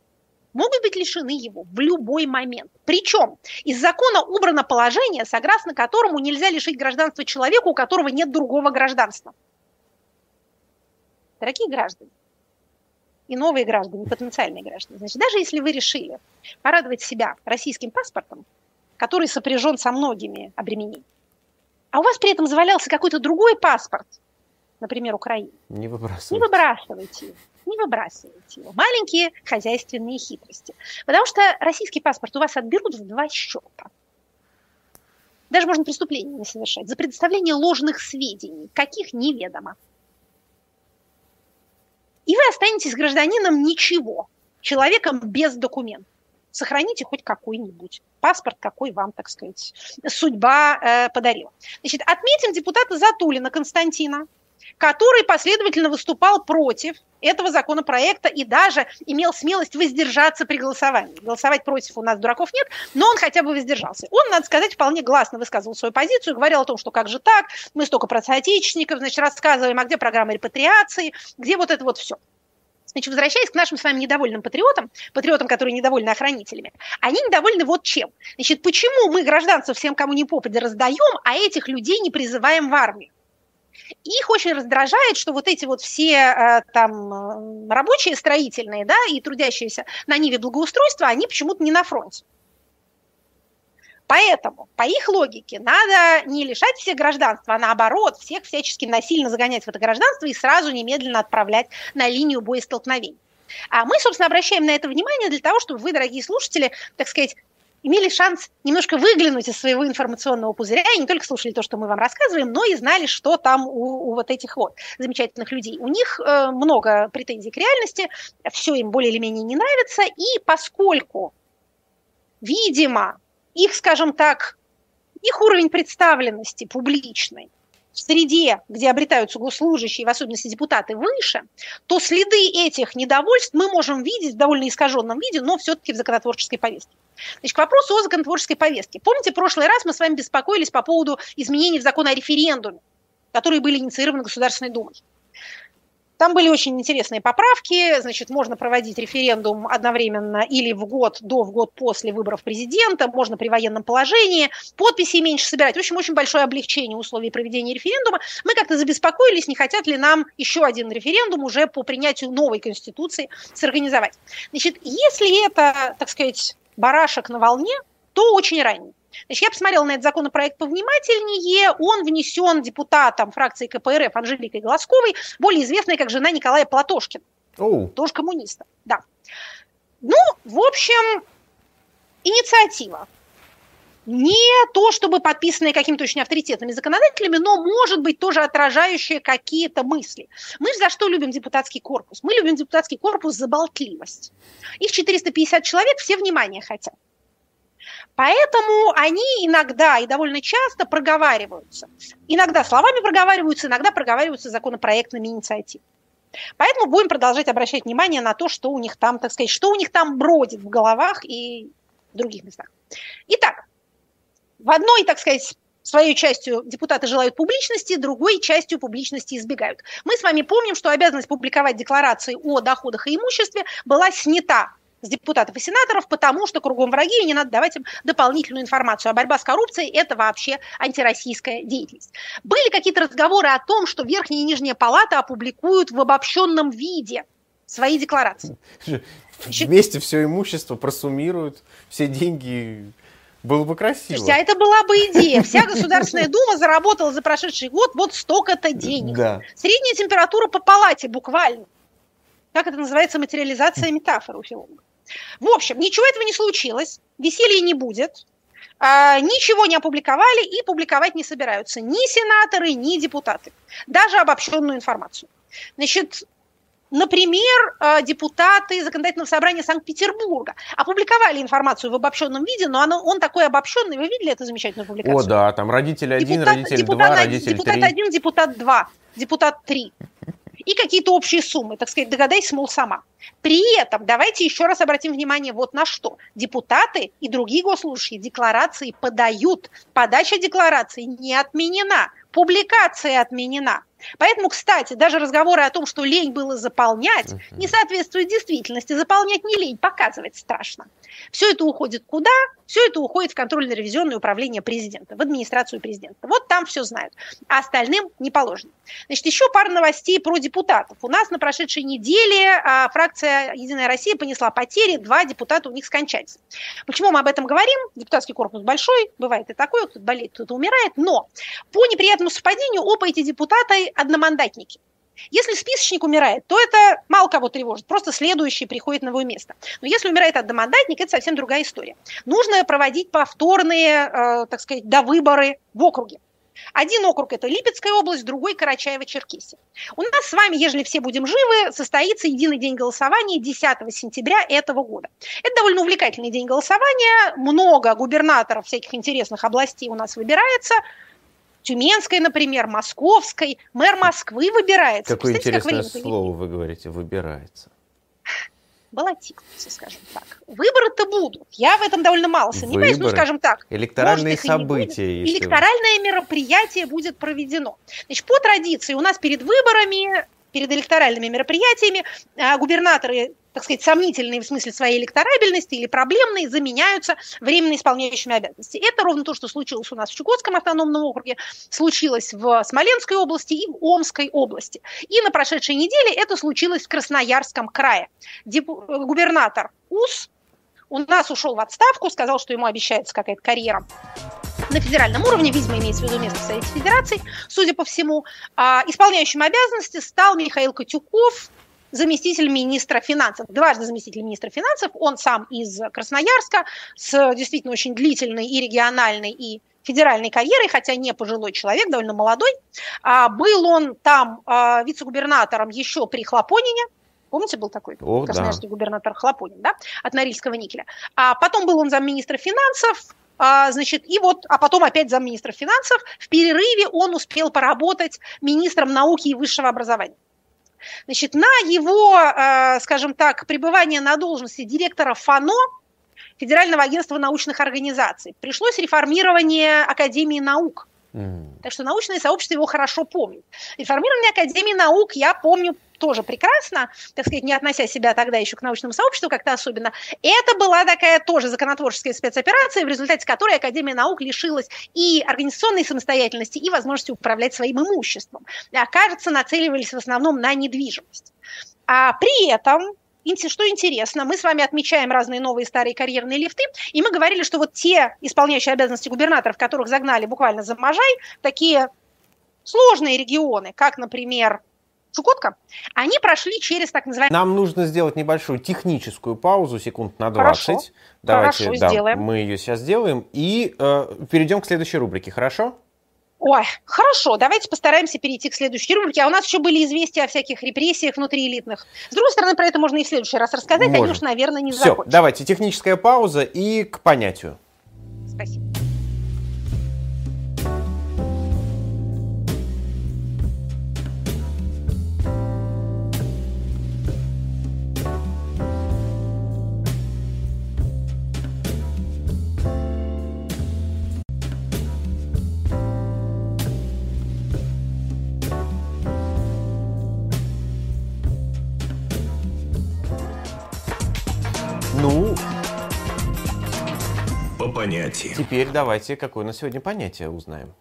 могут быть лишены его в любой момент. Причем из закона убрано положение, согласно которому нельзя лишить гражданства человеку, у которого нет другого гражданства. Дорогие граждане, и новые граждане, потенциальные граждане. Значит, даже если вы решили порадовать себя российским паспортом, который сопряжен со многими обременениями, а у вас при этом завалялся какой-то другой паспорт, например, Украины, не выбрасывайте. Не выбрасывайте его не выбрасывайте его. Маленькие хозяйственные хитрости. Потому что российский паспорт у вас отберут в два счета. даже можно преступление не совершать, за предоставление ложных сведений, каких неведомо. И вы останетесь гражданином ничего, человеком без документов. Сохраните хоть какой-нибудь паспорт, какой вам, так сказать, судьба э, подарила. Значит, отметим депутата Затулина Константина, который последовательно выступал против этого законопроекта и даже имел смелость воздержаться при голосовании. Голосовать против у нас дураков нет, но он хотя бы воздержался. Он, надо сказать, вполне гласно высказывал свою позицию, говорил о том, что как же так, мы столько про соотечественников, значит, рассказываем, а где программа репатриации, где вот это вот все. Значит, возвращаясь к нашим с вами недовольным патриотам, патриотам, которые недовольны охранителями, они недовольны вот чем. Значит, почему мы гражданцев всем, кому не попадя, раздаем, а этих людей не призываем в армию? Их очень раздражает, что вот эти вот все э, там э, рабочие строительные, да, и трудящиеся на Ниве благоустройства, они почему-то не на фронте. Поэтому, по их логике, надо не лишать всех гражданства, а наоборот, всех всячески насильно загонять в это гражданство и сразу немедленно отправлять на линию боестолкновений. А мы, собственно, обращаем на это внимание для того, чтобы вы, дорогие слушатели, так сказать, имели шанс немножко выглянуть из своего информационного пузыря и не только слушали то, что мы вам рассказываем, но и знали, что там у, у вот этих вот замечательных людей. У них э, много претензий к реальности, все им более или менее не нравится, и поскольку, видимо, их, скажем так, их уровень представленности публичной в среде, где обретаются госслужащие, в особенности депутаты, выше, то следы этих недовольств мы можем видеть в довольно искаженном виде, но все-таки в законотворческой повестке. Значит, к вопросу о законотворческой повестке. Помните, в прошлый раз мы с вами беспокоились по поводу изменений в закон о референдуме, которые были инициированы Государственной Думой. Там были очень интересные поправки, значит, можно проводить референдум одновременно или в год до, в год после выборов президента, можно при военном положении, подписи меньше собирать. В общем, очень большое облегчение условий проведения референдума. Мы как-то забеспокоились, не хотят ли нам еще один референдум уже по принятию новой конституции сорганизовать. Значит, если это, так сказать, барашек на волне, то очень ранний. Значит, я посмотрела на этот законопроект повнимательнее. Он внесен депутатом фракции КПРФ Анжеликой Глазковой, более известной как жена Николая Платошкина. Oh. Тоже коммуниста, да. Ну, в общем, инициатива. Не то, чтобы подписанные какими-то очень авторитетными законодателями, но, может быть, тоже отражающие какие-то мысли. Мы за что любим депутатский корпус? Мы любим депутатский корпус за болтливость. Их 450 человек, все внимание хотят. Поэтому они иногда и довольно часто проговариваются. Иногда словами проговариваются, иногда проговариваются законопроектными инициативами. Поэтому будем продолжать обращать внимание на то, что у них там, так сказать, что у них там бродит в головах и в других местах. Итак, в одной, так сказать, своей частью депутаты желают публичности, другой частью публичности избегают. Мы с вами помним, что обязанность публиковать декларации о доходах и имуществе была снята с депутатов и сенаторов, потому что кругом враги, и не надо давать им дополнительную информацию. А борьба с коррупцией – это вообще антироссийская деятельность. Были какие-то разговоры о том, что Верхняя и Нижняя палата опубликуют в обобщенном виде свои декларации. Вместе все имущество просуммируют, все деньги было бы красиво. Слушайте, а это была бы идея. Вся Государственная Дума заработала за прошедший год вот столько-то денег. Да. Средняя температура по палате буквально. Как это называется? Материализация метафоры у филолога. В общем, ничего этого не случилось, веселья не будет, а, ничего не опубликовали и публиковать не собираются ни сенаторы, ни депутаты, даже обобщенную информацию. Значит, Например, а, депутаты Законодательного собрания Санкт-Петербурга опубликовали информацию в обобщенном виде, но оно, он такой обобщенный. Вы видели эту замечательную публикацию? О, да, там родитель один, депутат, родитель депутат, два, родитель депутат три. один, депутат два, депутат три и какие-то общие суммы, так сказать, догадайся, мол, сама. При этом давайте еще раз обратим внимание вот на что. Депутаты и другие госслужащие декларации подают. Подача декларации не отменена, публикация отменена. Поэтому, кстати, даже разговоры о том, что лень было заполнять, не соответствует действительности. Заполнять не лень, показывать страшно. Все это уходит куда? Все это уходит в контрольно-ревизионное управление президента, в администрацию президента. Вот там все знают, а остальным не положено. Значит, еще пара новостей про депутатов. У нас на прошедшей неделе а, фракция «Единая Россия» понесла потери, два депутата у них скончались. Почему мы об этом говорим? Депутатский корпус большой, бывает и такое, кто-то болеет, кто-то умирает, но по неприятному совпадению оба эти депутата одномандатники. Если списочник умирает, то это мало кого тревожит, просто следующий приходит на его место. Но если умирает одномандатник, это совсем другая история. Нужно проводить повторные, э, так сказать, довыборы в округе. Один округ – это Липецкая область, другой – Карачаево-Черкесия. У нас с вами, ежели все будем живы, состоится единый день голосования 10 сентября этого года. Это довольно увлекательный день голосования. Много губернаторов всяких интересных областей у нас выбирается. Тюменской, например, Московской. Мэр Москвы выбирается. Какое интересное как слово вы говорите «выбирается» баллотируются, скажем так. Выборы-то будут. Я в этом довольно мало сомневаюсь, Выборы? ну, скажем так. Электоральные может, события. Электоральное вы... мероприятие будет проведено. Значит, по традиции у нас перед выборами перед электоральными мероприятиями а, губернаторы, так сказать, сомнительные в смысле своей электорабельности или проблемные, заменяются временно исполняющими обязанности. Это ровно то, что случилось у нас в Чукотском автономном округе, случилось в Смоленской области и в Омской области. И на прошедшей неделе это случилось в Красноярском крае. Губернатор УС у нас ушел в отставку, сказал, что ему обещается какая-то карьера на федеральном уровне, видимо, имеется в виду место в Совете Федерации, судя по всему, а, исполняющим обязанности стал Михаил Котюков, заместитель министра финансов, дважды заместитель министра финансов, он сам из Красноярска, с действительно очень длительной и региональной, и федеральной карьерой, хотя не пожилой человек, довольно молодой. А, был он там а, вице-губернатором еще при Хлопонине, Помните, был такой О, красноярский да. губернатор Хлопонин, да, от Норильского никеля. А потом был он замминистра финансов, а, значит, и вот, а потом опять замминистра финансов. В перерыве он успел поработать министром науки и высшего образования. Значит, на его, а, скажем так, пребывание на должности директора ФАНО, Федерального агентства научных организаций, пришлось реформирование Академии наук. Mm. Так что научное сообщество его хорошо помнит. Реформирование Академии наук я помню тоже прекрасно, так сказать, не относя себя тогда еще к научному сообществу как-то особенно. Это была такая тоже законотворческая спецоперация, в результате которой Академия наук лишилась и организационной самостоятельности, и возможности управлять своим имуществом. А, кажется, нацеливались в основном на недвижимость. А при этом что интересно, мы с вами отмечаем разные новые старые карьерные лифты, и мы говорили, что вот те исполняющие обязанности губернаторов, которых загнали буквально за Можай, такие сложные регионы, как, например, Чукотка, они прошли через так называемый... Нам нужно сделать небольшую техническую паузу, секунд на 20. Хорошо, Давайте, хорошо да, сделаем. Мы ее сейчас сделаем и э, перейдем к следующей рубрике, хорошо? Ой, хорошо, давайте постараемся перейти к следующей рубрике. А у нас еще были известия о всяких репрессиях внутриэлитных. С другой стороны, про это можно и в следующий раз рассказать, Можем. они уж, наверное, не Все, закончат. давайте, техническая пауза и к понятию. Спасибо. По понятиям. теперь давайте, какое на сегодня понятие узнаем.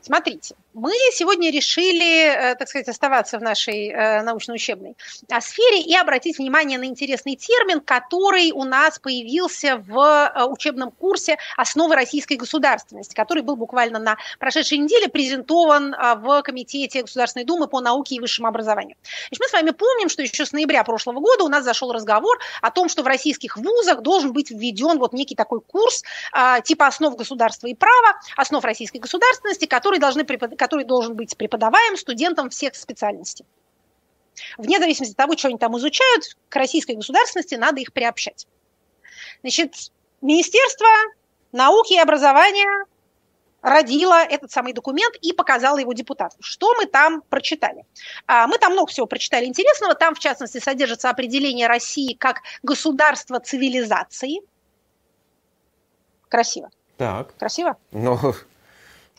Смотрите, мы сегодня решили, э, так сказать, оставаться в нашей э, научно-учебной э, сфере и обратить внимание на интересный термин, который у нас появился в учебном курсе «Основы российской государственности», который был буквально на прошедшей неделе презентован в Комитете Государственной Думы по науке и высшему образованию. Значит, мы с вами помним, что еще с ноября прошлого года у нас зашел разговор о том, что в российских вузах должен быть введен вот некий такой курс типа основ государства и права, основ российской государственности, который, должны препод... который должен быть преподаваем студентам всех специальностей. Вне зависимости от того, что они там изучают, к российской государственности надо их приобщать. Значит, Министерство науки и образования родила этот самый документ и показала его депутатам. Что мы там прочитали? А, Мы там много всего прочитали интересного. Там, в частности, содержится определение России как государство цивилизации. Красиво. Так, Красиво? ну,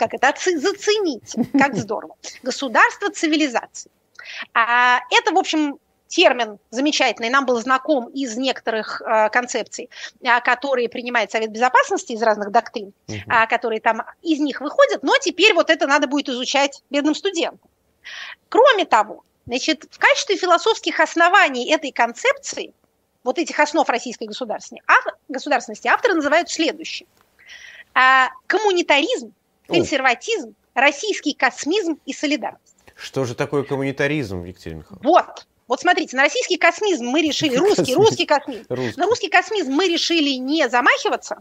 как это, зацените, как здорово. Государство цивилизации. А, это, в общем, термин замечательный, нам был знаком из некоторых э, концепций, а, которые принимает Совет Безопасности из разных доктрин, Мгм. а, которые там из них выходят, но теперь вот это надо будет изучать бедным студентам. Кроме того, значит, в качестве философских оснований этой концепции, вот этих основ российской государственности, ав- государственности авторы называют следующее. А, коммунитаризм. Консерватизм, российский космизм и солидарность. Что же такое коммунитаризм, Екатерина Михайловна? Вот. Вот смотрите, на российский космизм мы решили, русский, русский космизм, Русский. на русский космизм мы решили не замахиваться,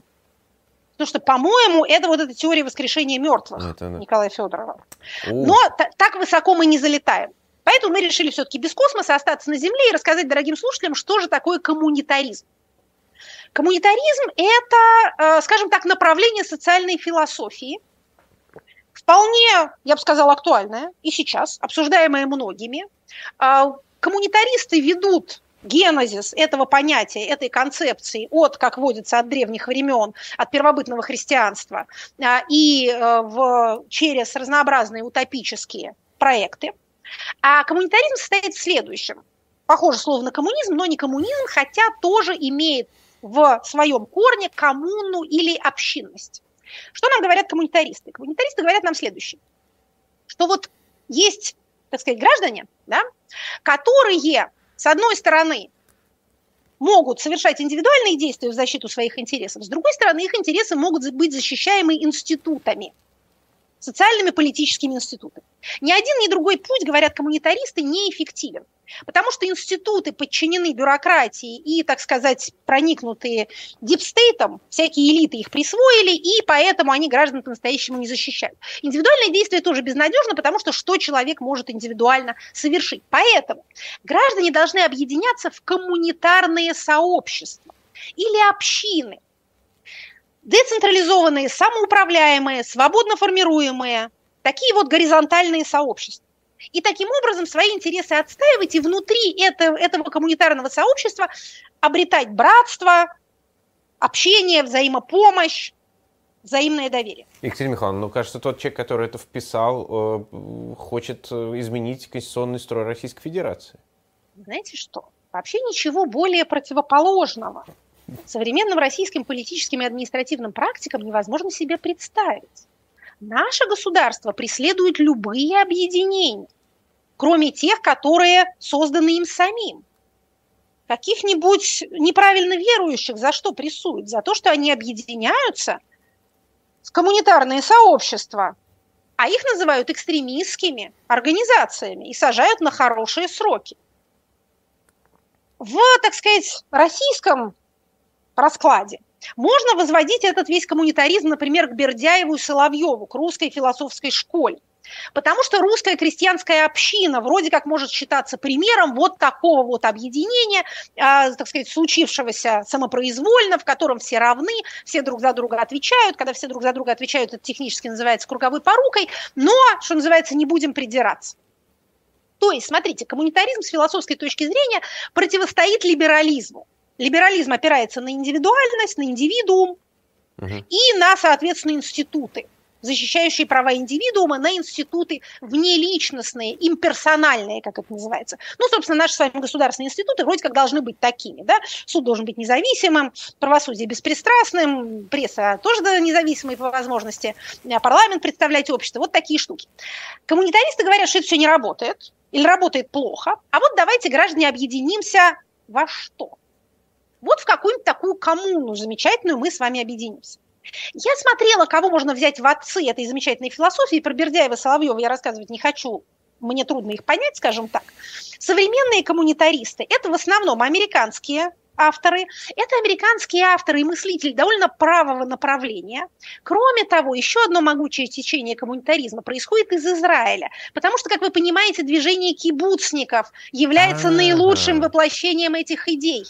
потому что, по-моему, это вот эта теория воскрешения мертвых Это да. Николая Федорова. О, Но та- так высоко мы не залетаем. Поэтому мы решили все-таки без космоса остаться на Земле и рассказать дорогим слушателям, что же такое коммунитаризм. Коммунитаризм – это, э, скажем так, направление социальной философии, вполне, я бы сказала, актуальное и сейчас, обсуждаемое многими. А, Коммунитаристы ведут генезис этого понятия, этой концепции от, как водится, от древних времен, от первобытного христианства а, и э, в, через разнообразные утопические проекты. А коммунитаризм состоит в следующем. Похоже слово на коммунизм, но не коммунизм, хотя тоже имеет в своем корне коммуну или общинность. Что нам говорят коммунитаристы? Коммунитаристы говорят нам следующее, что вот есть, так сказать, граждане, да, которые, с одной стороны, могут совершать индивидуальные действия в защиту своих интересов, с другой стороны, их интересы могут быть защищаемы институтами, социальными политическими институтами. Ни один, ни другой путь, говорят коммунитаристы, неэффективен. Потому что институты подчинены бюрократии и, так сказать, проникнутые дипстейтом, всякие элиты их присвоили, и поэтому они граждан по-настоящему не защищают. Индивидуальное действие тоже безнадежно, потому что что человек может индивидуально совершить. Поэтому граждане должны объединяться в коммунитарные сообщества или общины, децентрализованные, самоуправляемые, свободно формируемые, такие вот горизонтальные сообщества. И таким образом свои интересы отстаивать и внутри этого, этого коммунитарного сообщества обретать братство, общение, взаимопомощь, взаимное доверие. Екатерина Михайловна, ну, кажется, тот человек, который это вписал, э, хочет э, изменить конституционный строй Российской Федерации. Знаете что? Вообще ничего более противоположного современным российским политическим и административным практикам невозможно себе представить. Наше государство преследует любые объединения, кроме тех, которые созданы им самим. Каких-нибудь неправильно верующих за что прессуют? За то, что они объединяются в коммунитарные сообщества, а их называют экстремистскими организациями и сажают на хорошие сроки. В, так сказать, российском раскладе можно возводить этот весь коммунитаризм, например, к Бердяеву и Соловьеву, к русской философской школе. Потому что русская крестьянская община вроде как может считаться примером вот такого вот объединения, э, так сказать, случившегося самопроизвольно, в котором все равны, все друг за друга отвечают. Когда все друг за друга отвечают, это технически называется круговой порукой, но, что называется, не будем придираться. То есть, смотрите, коммунитаризм с философской точки зрения противостоит либерализму. Либерализм опирается на индивидуальность, на индивидуум Угу. и на, соответственно, институты, защищающие права индивидуума, на институты внеличностные, имперсональные, как это называется. Ну, собственно, наши с вами государственные институты вроде как должны быть такими. Да? Суд должен быть независимым, правосудие беспристрастным, пресса тоже независимой по возможности, а парламент представлять общество. Вот такие штуки. Коммунитаристы говорят, что это все не работает или работает плохо. А вот давайте, граждане, объединимся во что? Вот в какую-нибудь такую коммуну замечательную мы с вами объединимся. Я смотрела, кого можно взять в отцы этой замечательной философии. Про Бердяева и Соловьева я рассказывать не хочу. Мне трудно их понять, скажем так. Современные коммунитаристы – это в основном американские авторы. Это американские авторы и мыслители довольно правого направления. Кроме того, еще одно могучее течение коммунитаризма происходит из Израиля. Потому что, как вы понимаете, движение кибуцников является наилучшим воплощением этих идей.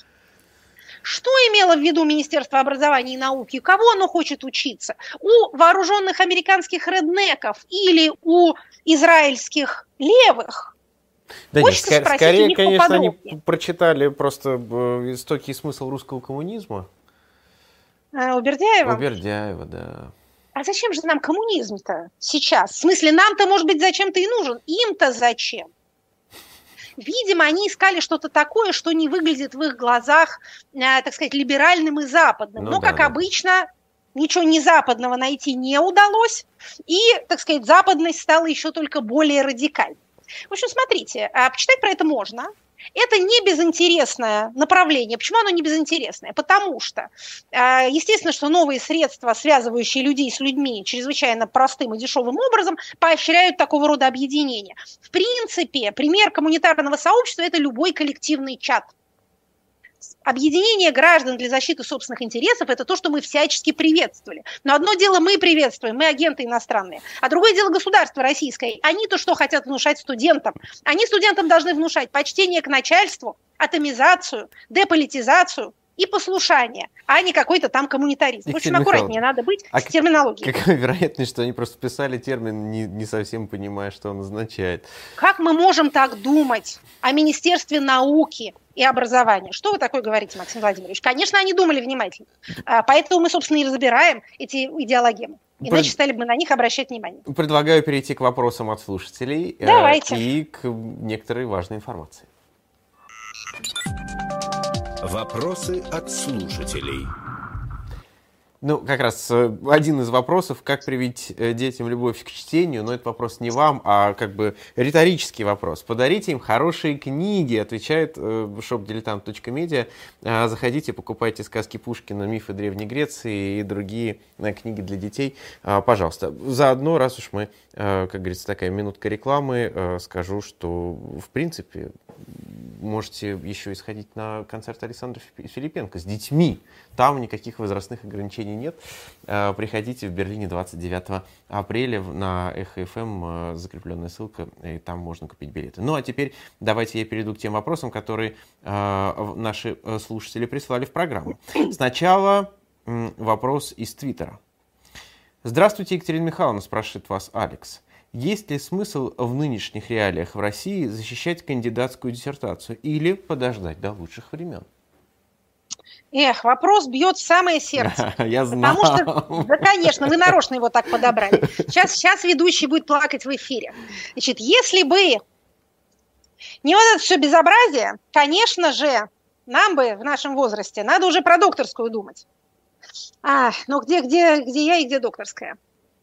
Что имело в виду Министерство образования и науки? Кого оно хочет учиться? У вооруженных американских реднеков или у израильских левых? Да нет, Хочется у скорее, конечно, они прочитали просто э, истоки и смысл русского коммунизма. А, У Бердяева? У Бердяева, да. А зачем же нам коммунизм-то сейчас? В смысле, нам-то, может быть, зачем-то и нужен. Им-то зачем? Видимо, они искали что-то такое, что не выглядит в их глазах, э, так сказать, либеральным и западным. Ну Но, да, как да. обычно, ничего не западного найти не удалось. И, так сказать, западность стала еще только более радикальной. В общем, смотрите, а, почитать про это можно. Это не безинтересное направление. Почему оно не безинтересное? Потому что, э, естественно, что новые средства, связывающие людей с людьми чрезвычайно простым и дешевым образом, поощряют такого рода объединения. В принципе, пример коммунитарного сообщества – это любой коллективный чат – объединение граждан для защиты собственных интересов – это то, что мы всячески приветствовали. Но одно дело мы приветствуем, мы агенты иностранные, а другое дело государство российское. Они то, что хотят внушать студентам. Они студентам должны внушать почтение к начальству, атомизацию, деполитизацию, и послушание, а не какой-то там коммунитаризм. В общем, аккуратнее надо быть а с терминологией. Какая вероятность, что они просто писали термин, не, не совсем понимая, что он означает? Как мы можем так думать о Министерстве науки и образования? Что вы такое говорите, Максим Владимирович? Конечно, они думали внимательно. А, поэтому мы, собственно, и разбираем эти идеологемы. Иначе Пред... стали бы на них обращать внимание. Предлагаю перейти к вопросам от слушателей э, Давайте. и к некоторой важной информации. Вопросы от слушателей. Ну, как раз э, один из вопросов, как привить э, детям любовь к чтению, но это вопрос не вам, а как бы риторический вопрос. Подарите им хорошие книги, отвечает shopdiletant.media. Э, заходите, покупайте сказки Пушкина, мифы Древней Греции и другие книги для детей. Пожалуйста. Заодно, раз уж мы, как говорится, такая минутка рекламы, скажу, что в принципе можете еще исходить на концерт Александра Филипенко с детьми. Там никаких возрастных ограничений нет. Э, приходите в Берлине 29 апреля на Эхо ФМ, эм, э, закрепленная ссылка, и там можно купить билеты. Ну а теперь давайте я перейду к тем вопросам, которые э, наши слушатели прислали в программу. Сначала вопрос из Твиттера. Здравствуйте, Екатерина Михайловна, спрашивает вас Алекс. Есть ли смысл в нынешних реалиях в России защищать кандидатскую диссертацию или подождать до лучших времен? Эх, вопрос бьет в самое сердце. Я знаю. Потому что, да, конечно, вы нарочно его так подобрали. Сейчас, сейчас ведущий будет плакать в эфире. Значит, если бы не вот это все безобразие, конечно же, нам бы в нашем возрасте надо уже про докторскую думать. А, ну где, где, где я и где докторская?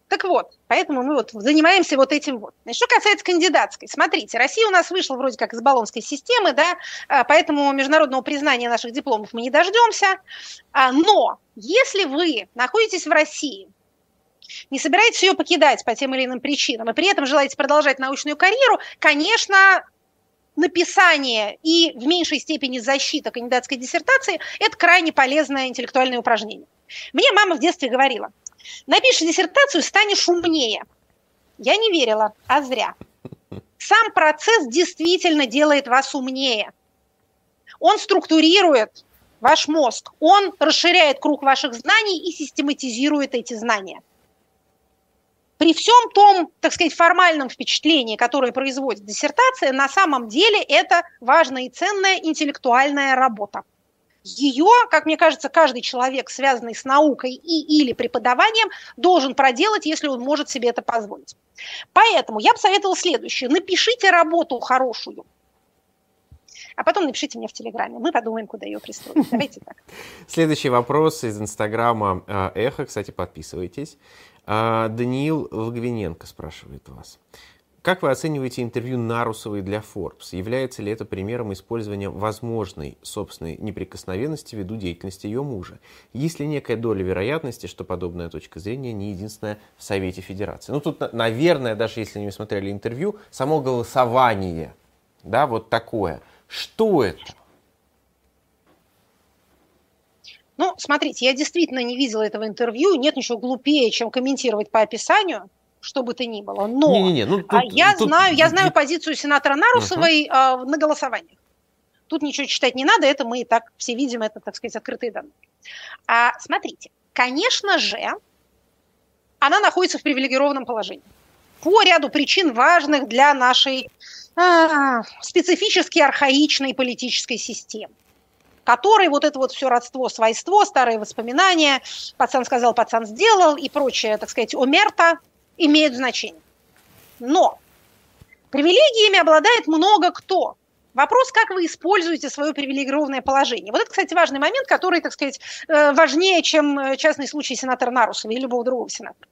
Так вот, поэтому мы вот занимаемся вот этим вот. Значит, что касается кандидатской, смотрите, Россия у нас вышла вроде как из баллонской системы, да, а, поэтому международного признания наших дипломов мы не дождемся. А, но если вы находитесь в России, не собираетесь ее покидать по тем или иным причинам, и при этом желаете продолжать научную карьеру, конечно, написание и в меньшей степени защита кандидатской диссертации – это крайне полезное интеллектуальное упражнение. Мне мама в детстве говорила, Напишешь диссертацию, станешь умнее. Я не верила, а зря. Сам процесс действительно делает вас умнее. Он структурирует ваш мозг, он расширяет круг ваших знаний и систематизирует эти знания. При всем том, так сказать, формальном впечатлении, которое производит диссертация, на самом деле это важная и ценная интеллектуальная работа. Ее, как мне кажется, каждый человек, связанный с наукой и или преподаванием, должен проделать, если он может себе это позволить. Поэтому я бы советовала следующее. Напишите работу хорошую, а потом напишите мне в Телеграме. Мы подумаем, куда ее пристроить. Давайте так. Следующий вопрос из Инстаграма э, Эхо. Кстати, подписывайтесь. Э, Даниил Логвиненко спрашивает вас. Как вы оцениваете интервью Нарусовой для Forbes? Является ли это примером использования возможной собственной неприкосновенности ввиду деятельности ее мужа? Есть ли некая доля вероятности, что подобная точка зрения не единственная в Совете Федерации? Ну, тут, наверное, даже если не смотрели интервью, само голосование, да, вот такое. Что это? Ну, смотрите, я действительно не видела этого интервью. Нет ничего глупее, чем комментировать по описанию что бы то ни было. Но не, не, не, ну, а тут, я, тут, знаю, я знаю позицию сенатора Нарусовой угу. а, на голосованиях. Тут ничего читать не надо, это мы и так все видим, это, так сказать, открытые данные. А, смотрите, конечно же, она находится в привилегированном положении. По ряду причин, важных для нашей а, специфически архаичной политической системы которой вот это вот все родство, свойство, старые воспоминания, пацан сказал, пацан сделал и прочее, так сказать, омерта, имеют значение. Но привилегиями обладает много кто. Вопрос, как вы используете свое привилегированное положение. Вот это, кстати, важный момент, который, так сказать, э, важнее, чем э, частный случай сенатора Нарусова или любого другого сенатора.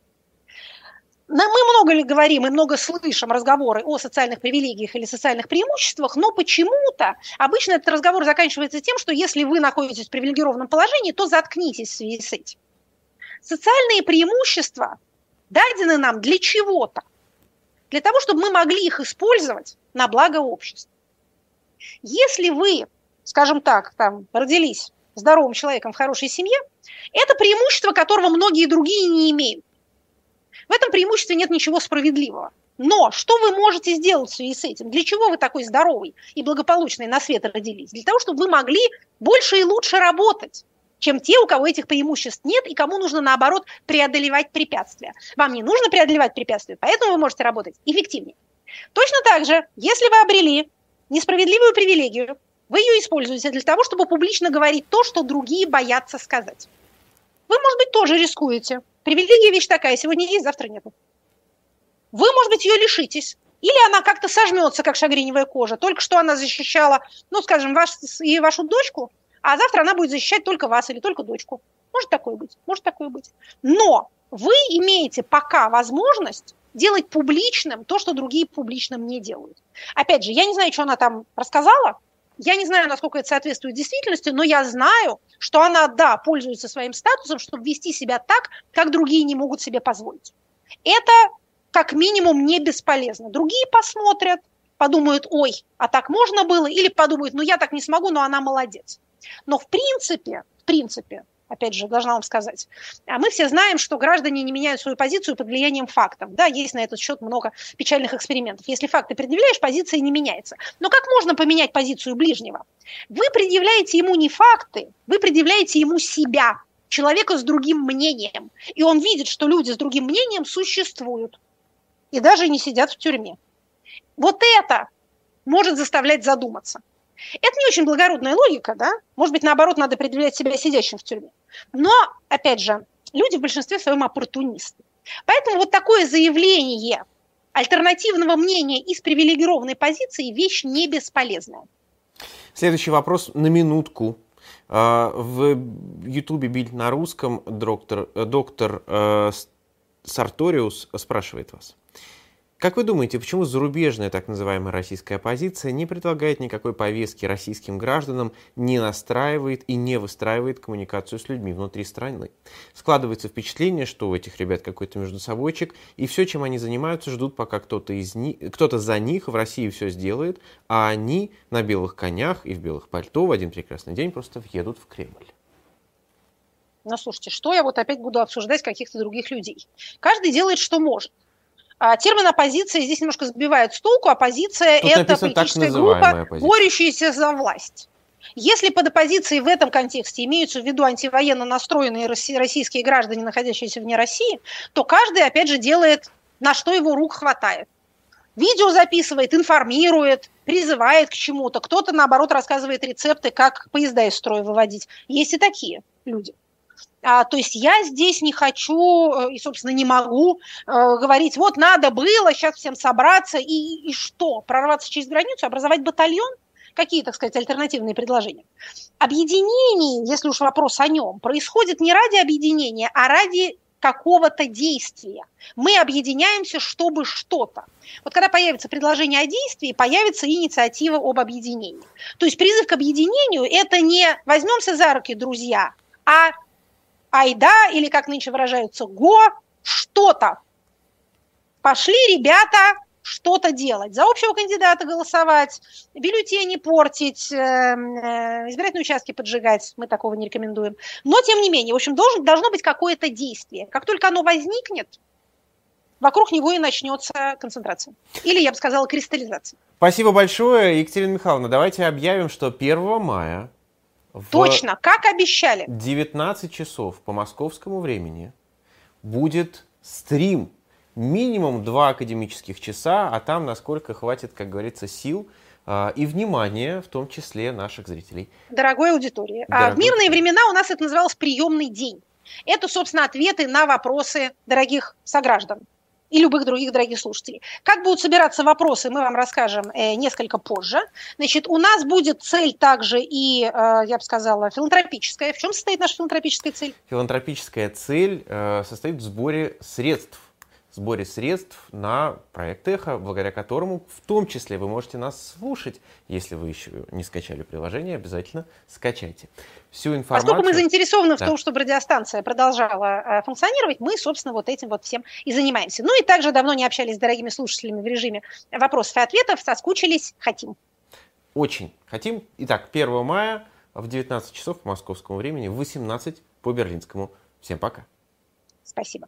мы много ли говорим и много слышим разговоры о социальных привилегиях или социальных преимуществах, но почему-то обычно этот разговор заканчивается тем, что если вы находитесь в привилегированном положении, то заткнитесь в связи с этим. Социальные преимущества дадены нам для чего-то. Для того, чтобы мы могли их использовать на благо общества. Если вы, скажем так, там, родились здоровым человеком в хорошей семье, это преимущество, которого многие другие не имеют. В этом преимуществе нет ничего справедливого. Но что вы можете сделать в связи с этим? Для чего вы такой здоровый и благополучный на свет родились? Для того, чтобы вы могли больше и лучше работать чем те, у кого этих преимуществ нет, и кому нужно, наоборот, преодолевать препятствия. Вам не нужно преодолевать препятствия, поэтому вы можете работать эффективнее. Точно так же, если вы обрели несправедливую привилегию, вы ее используете для того, чтобы публично говорить то, что другие боятся сказать. Вы, может быть, тоже рискуете. Привилегия вещь такая, сегодня есть, завтра нет. Вы, может быть, ее лишитесь. Или она как-то сожмется, как шагреневая кожа. Только что она защищала, ну, скажем, ваш, и вашу дочку, а завтра она будет защищать только вас или только дочку. Может такое быть, может такое быть. Но вы имеете пока возможность делать публичным то, что другие публичным не делают. Опять же, я не знаю, что она там рассказала, я не знаю, насколько это соответствует действительности, но я знаю, что она, да, пользуется своим статусом, чтобы вести себя так, как другие не могут себе позволить. Это как минимум не бесполезно. Другие посмотрят, подумают, ой, а так можно было, или подумают, ну я так не смогу, но она молодец. Но в принципе, в принципе, опять же, должна вам сказать. А мы все знаем, что граждане не меняют свою позицию под влиянием фактов. Да, есть на этот счет много печальных экспериментов. Если факты предъявляешь, позиция не меняется. Но как можно поменять позицию ближнего? Вы предъявляете ему не факты, вы предъявляете ему себя, человека с другим мнением. И он видит, что люди с другим мнением существуют. И даже не сидят в тюрьме. Вот это может заставлять задуматься. Это не очень благородная логика, да? Может быть, наоборот, надо предъявлять себя сидящим в тюрьме. Но, опять же, люди в большинстве своем оппортунисты. Поэтому вот такое заявление альтернативного мнения из привилегированной позиции – вещь не бесполезная. Следующий вопрос на минутку. А, в Ютубе «Бильд на русском» доктор, доктор э, Сарториус спрашивает вас – как вы думаете, почему зарубежная так называемая российская оппозиция не предлагает никакой повестки российским гражданам, не настраивает и не выстраивает коммуникацию с людьми внутри страны? Складывается впечатление, что у этих ребят какой-то между собойчик, и все, чем они занимаются, ждут, пока кто-то из них, кто-то за них в России все сделает, а они на белых конях и в белых пальто в один прекрасный день просто въедут в Кремль. Ну, слушайте, что я вот опять буду обсуждать каких-то других людей? Каждый делает, что может. А термин оппозиция здесь немножко сбивает с толку. Оппозиция – это политическая группа, оппозиция. борющаяся за власть. Если под оппозицией в этом контексте имеются в виду антивоенно настроенные российские граждане, находящиеся вне России, то каждый, опять же, делает, на что его рук хватает. Видео записывает, информирует, призывает к чему-то. Кто-то, наоборот, рассказывает рецепты, как поезда из строя выводить. Есть и такие люди. А, то есть я здесь не хочу э, и, собственно, не могу э, говорить, вот надо было сейчас всем собраться и, и что, прорваться через границу, образовать батальон? Какие, так сказать, альтернативные предложения? Объединение, если уж вопрос о нем, происходит не ради объединения, а ради какого-то действия. Мы объединяемся, чтобы что-то. Вот когда появится предложение о действии, появится инициатива об объединении. То есть призыв к объединению – это не возьмемся за руки, друзья, а айда, или как нынче выражаются, го, что-то. Пошли ребята что-то делать, за общего кандидата голосовать, бюллетени портить, э, э, избирательные участки поджигать, мы такого не рекомендуем. Но, тем не менее, в общем, должен, должно быть какое-то действие. Как только оно возникнет, вокруг него и начнется концентрация. Или, я бы сказала, кристаллизация. Спасибо большое, Екатерина Михайловна. Давайте объявим, что 1 мая Точно, как обещали. 19 часов по московскому времени будет стрим. Минимум два академических часа, а там насколько хватит, как говорится, сил э, и внимания, в том числе наших зрителей. Дорогой аудитории. Дорогой... А в мирные времена у нас это называлось приемный день. Это, собственно, ответы на вопросы дорогих сограждан и любых других дорогих слушателей. Как будут собираться вопросы, мы вам расскажем э, несколько позже. Значит, у нас будет цель также и, э, я бы сказала, филантропическая. В чем состоит наша филантропическая цель? Филантропическая цель э, состоит в сборе средств сборе средств на проект «Эхо», благодаря которому в том числе вы можете нас слушать. Если вы еще не скачали приложение, обязательно скачайте. Всю информацию... Поскольку мы заинтересованы да. в том, чтобы радиостанция продолжала э, функционировать, мы, собственно, вот этим вот всем и занимаемся. Ну и также давно не общались с дорогими слушателями в режиме вопросов и ответов, соскучились, хотим. Очень хотим. Итак, 1 мая в 19 часов по московскому времени, в 18 по берлинскому. Всем пока. Спасибо.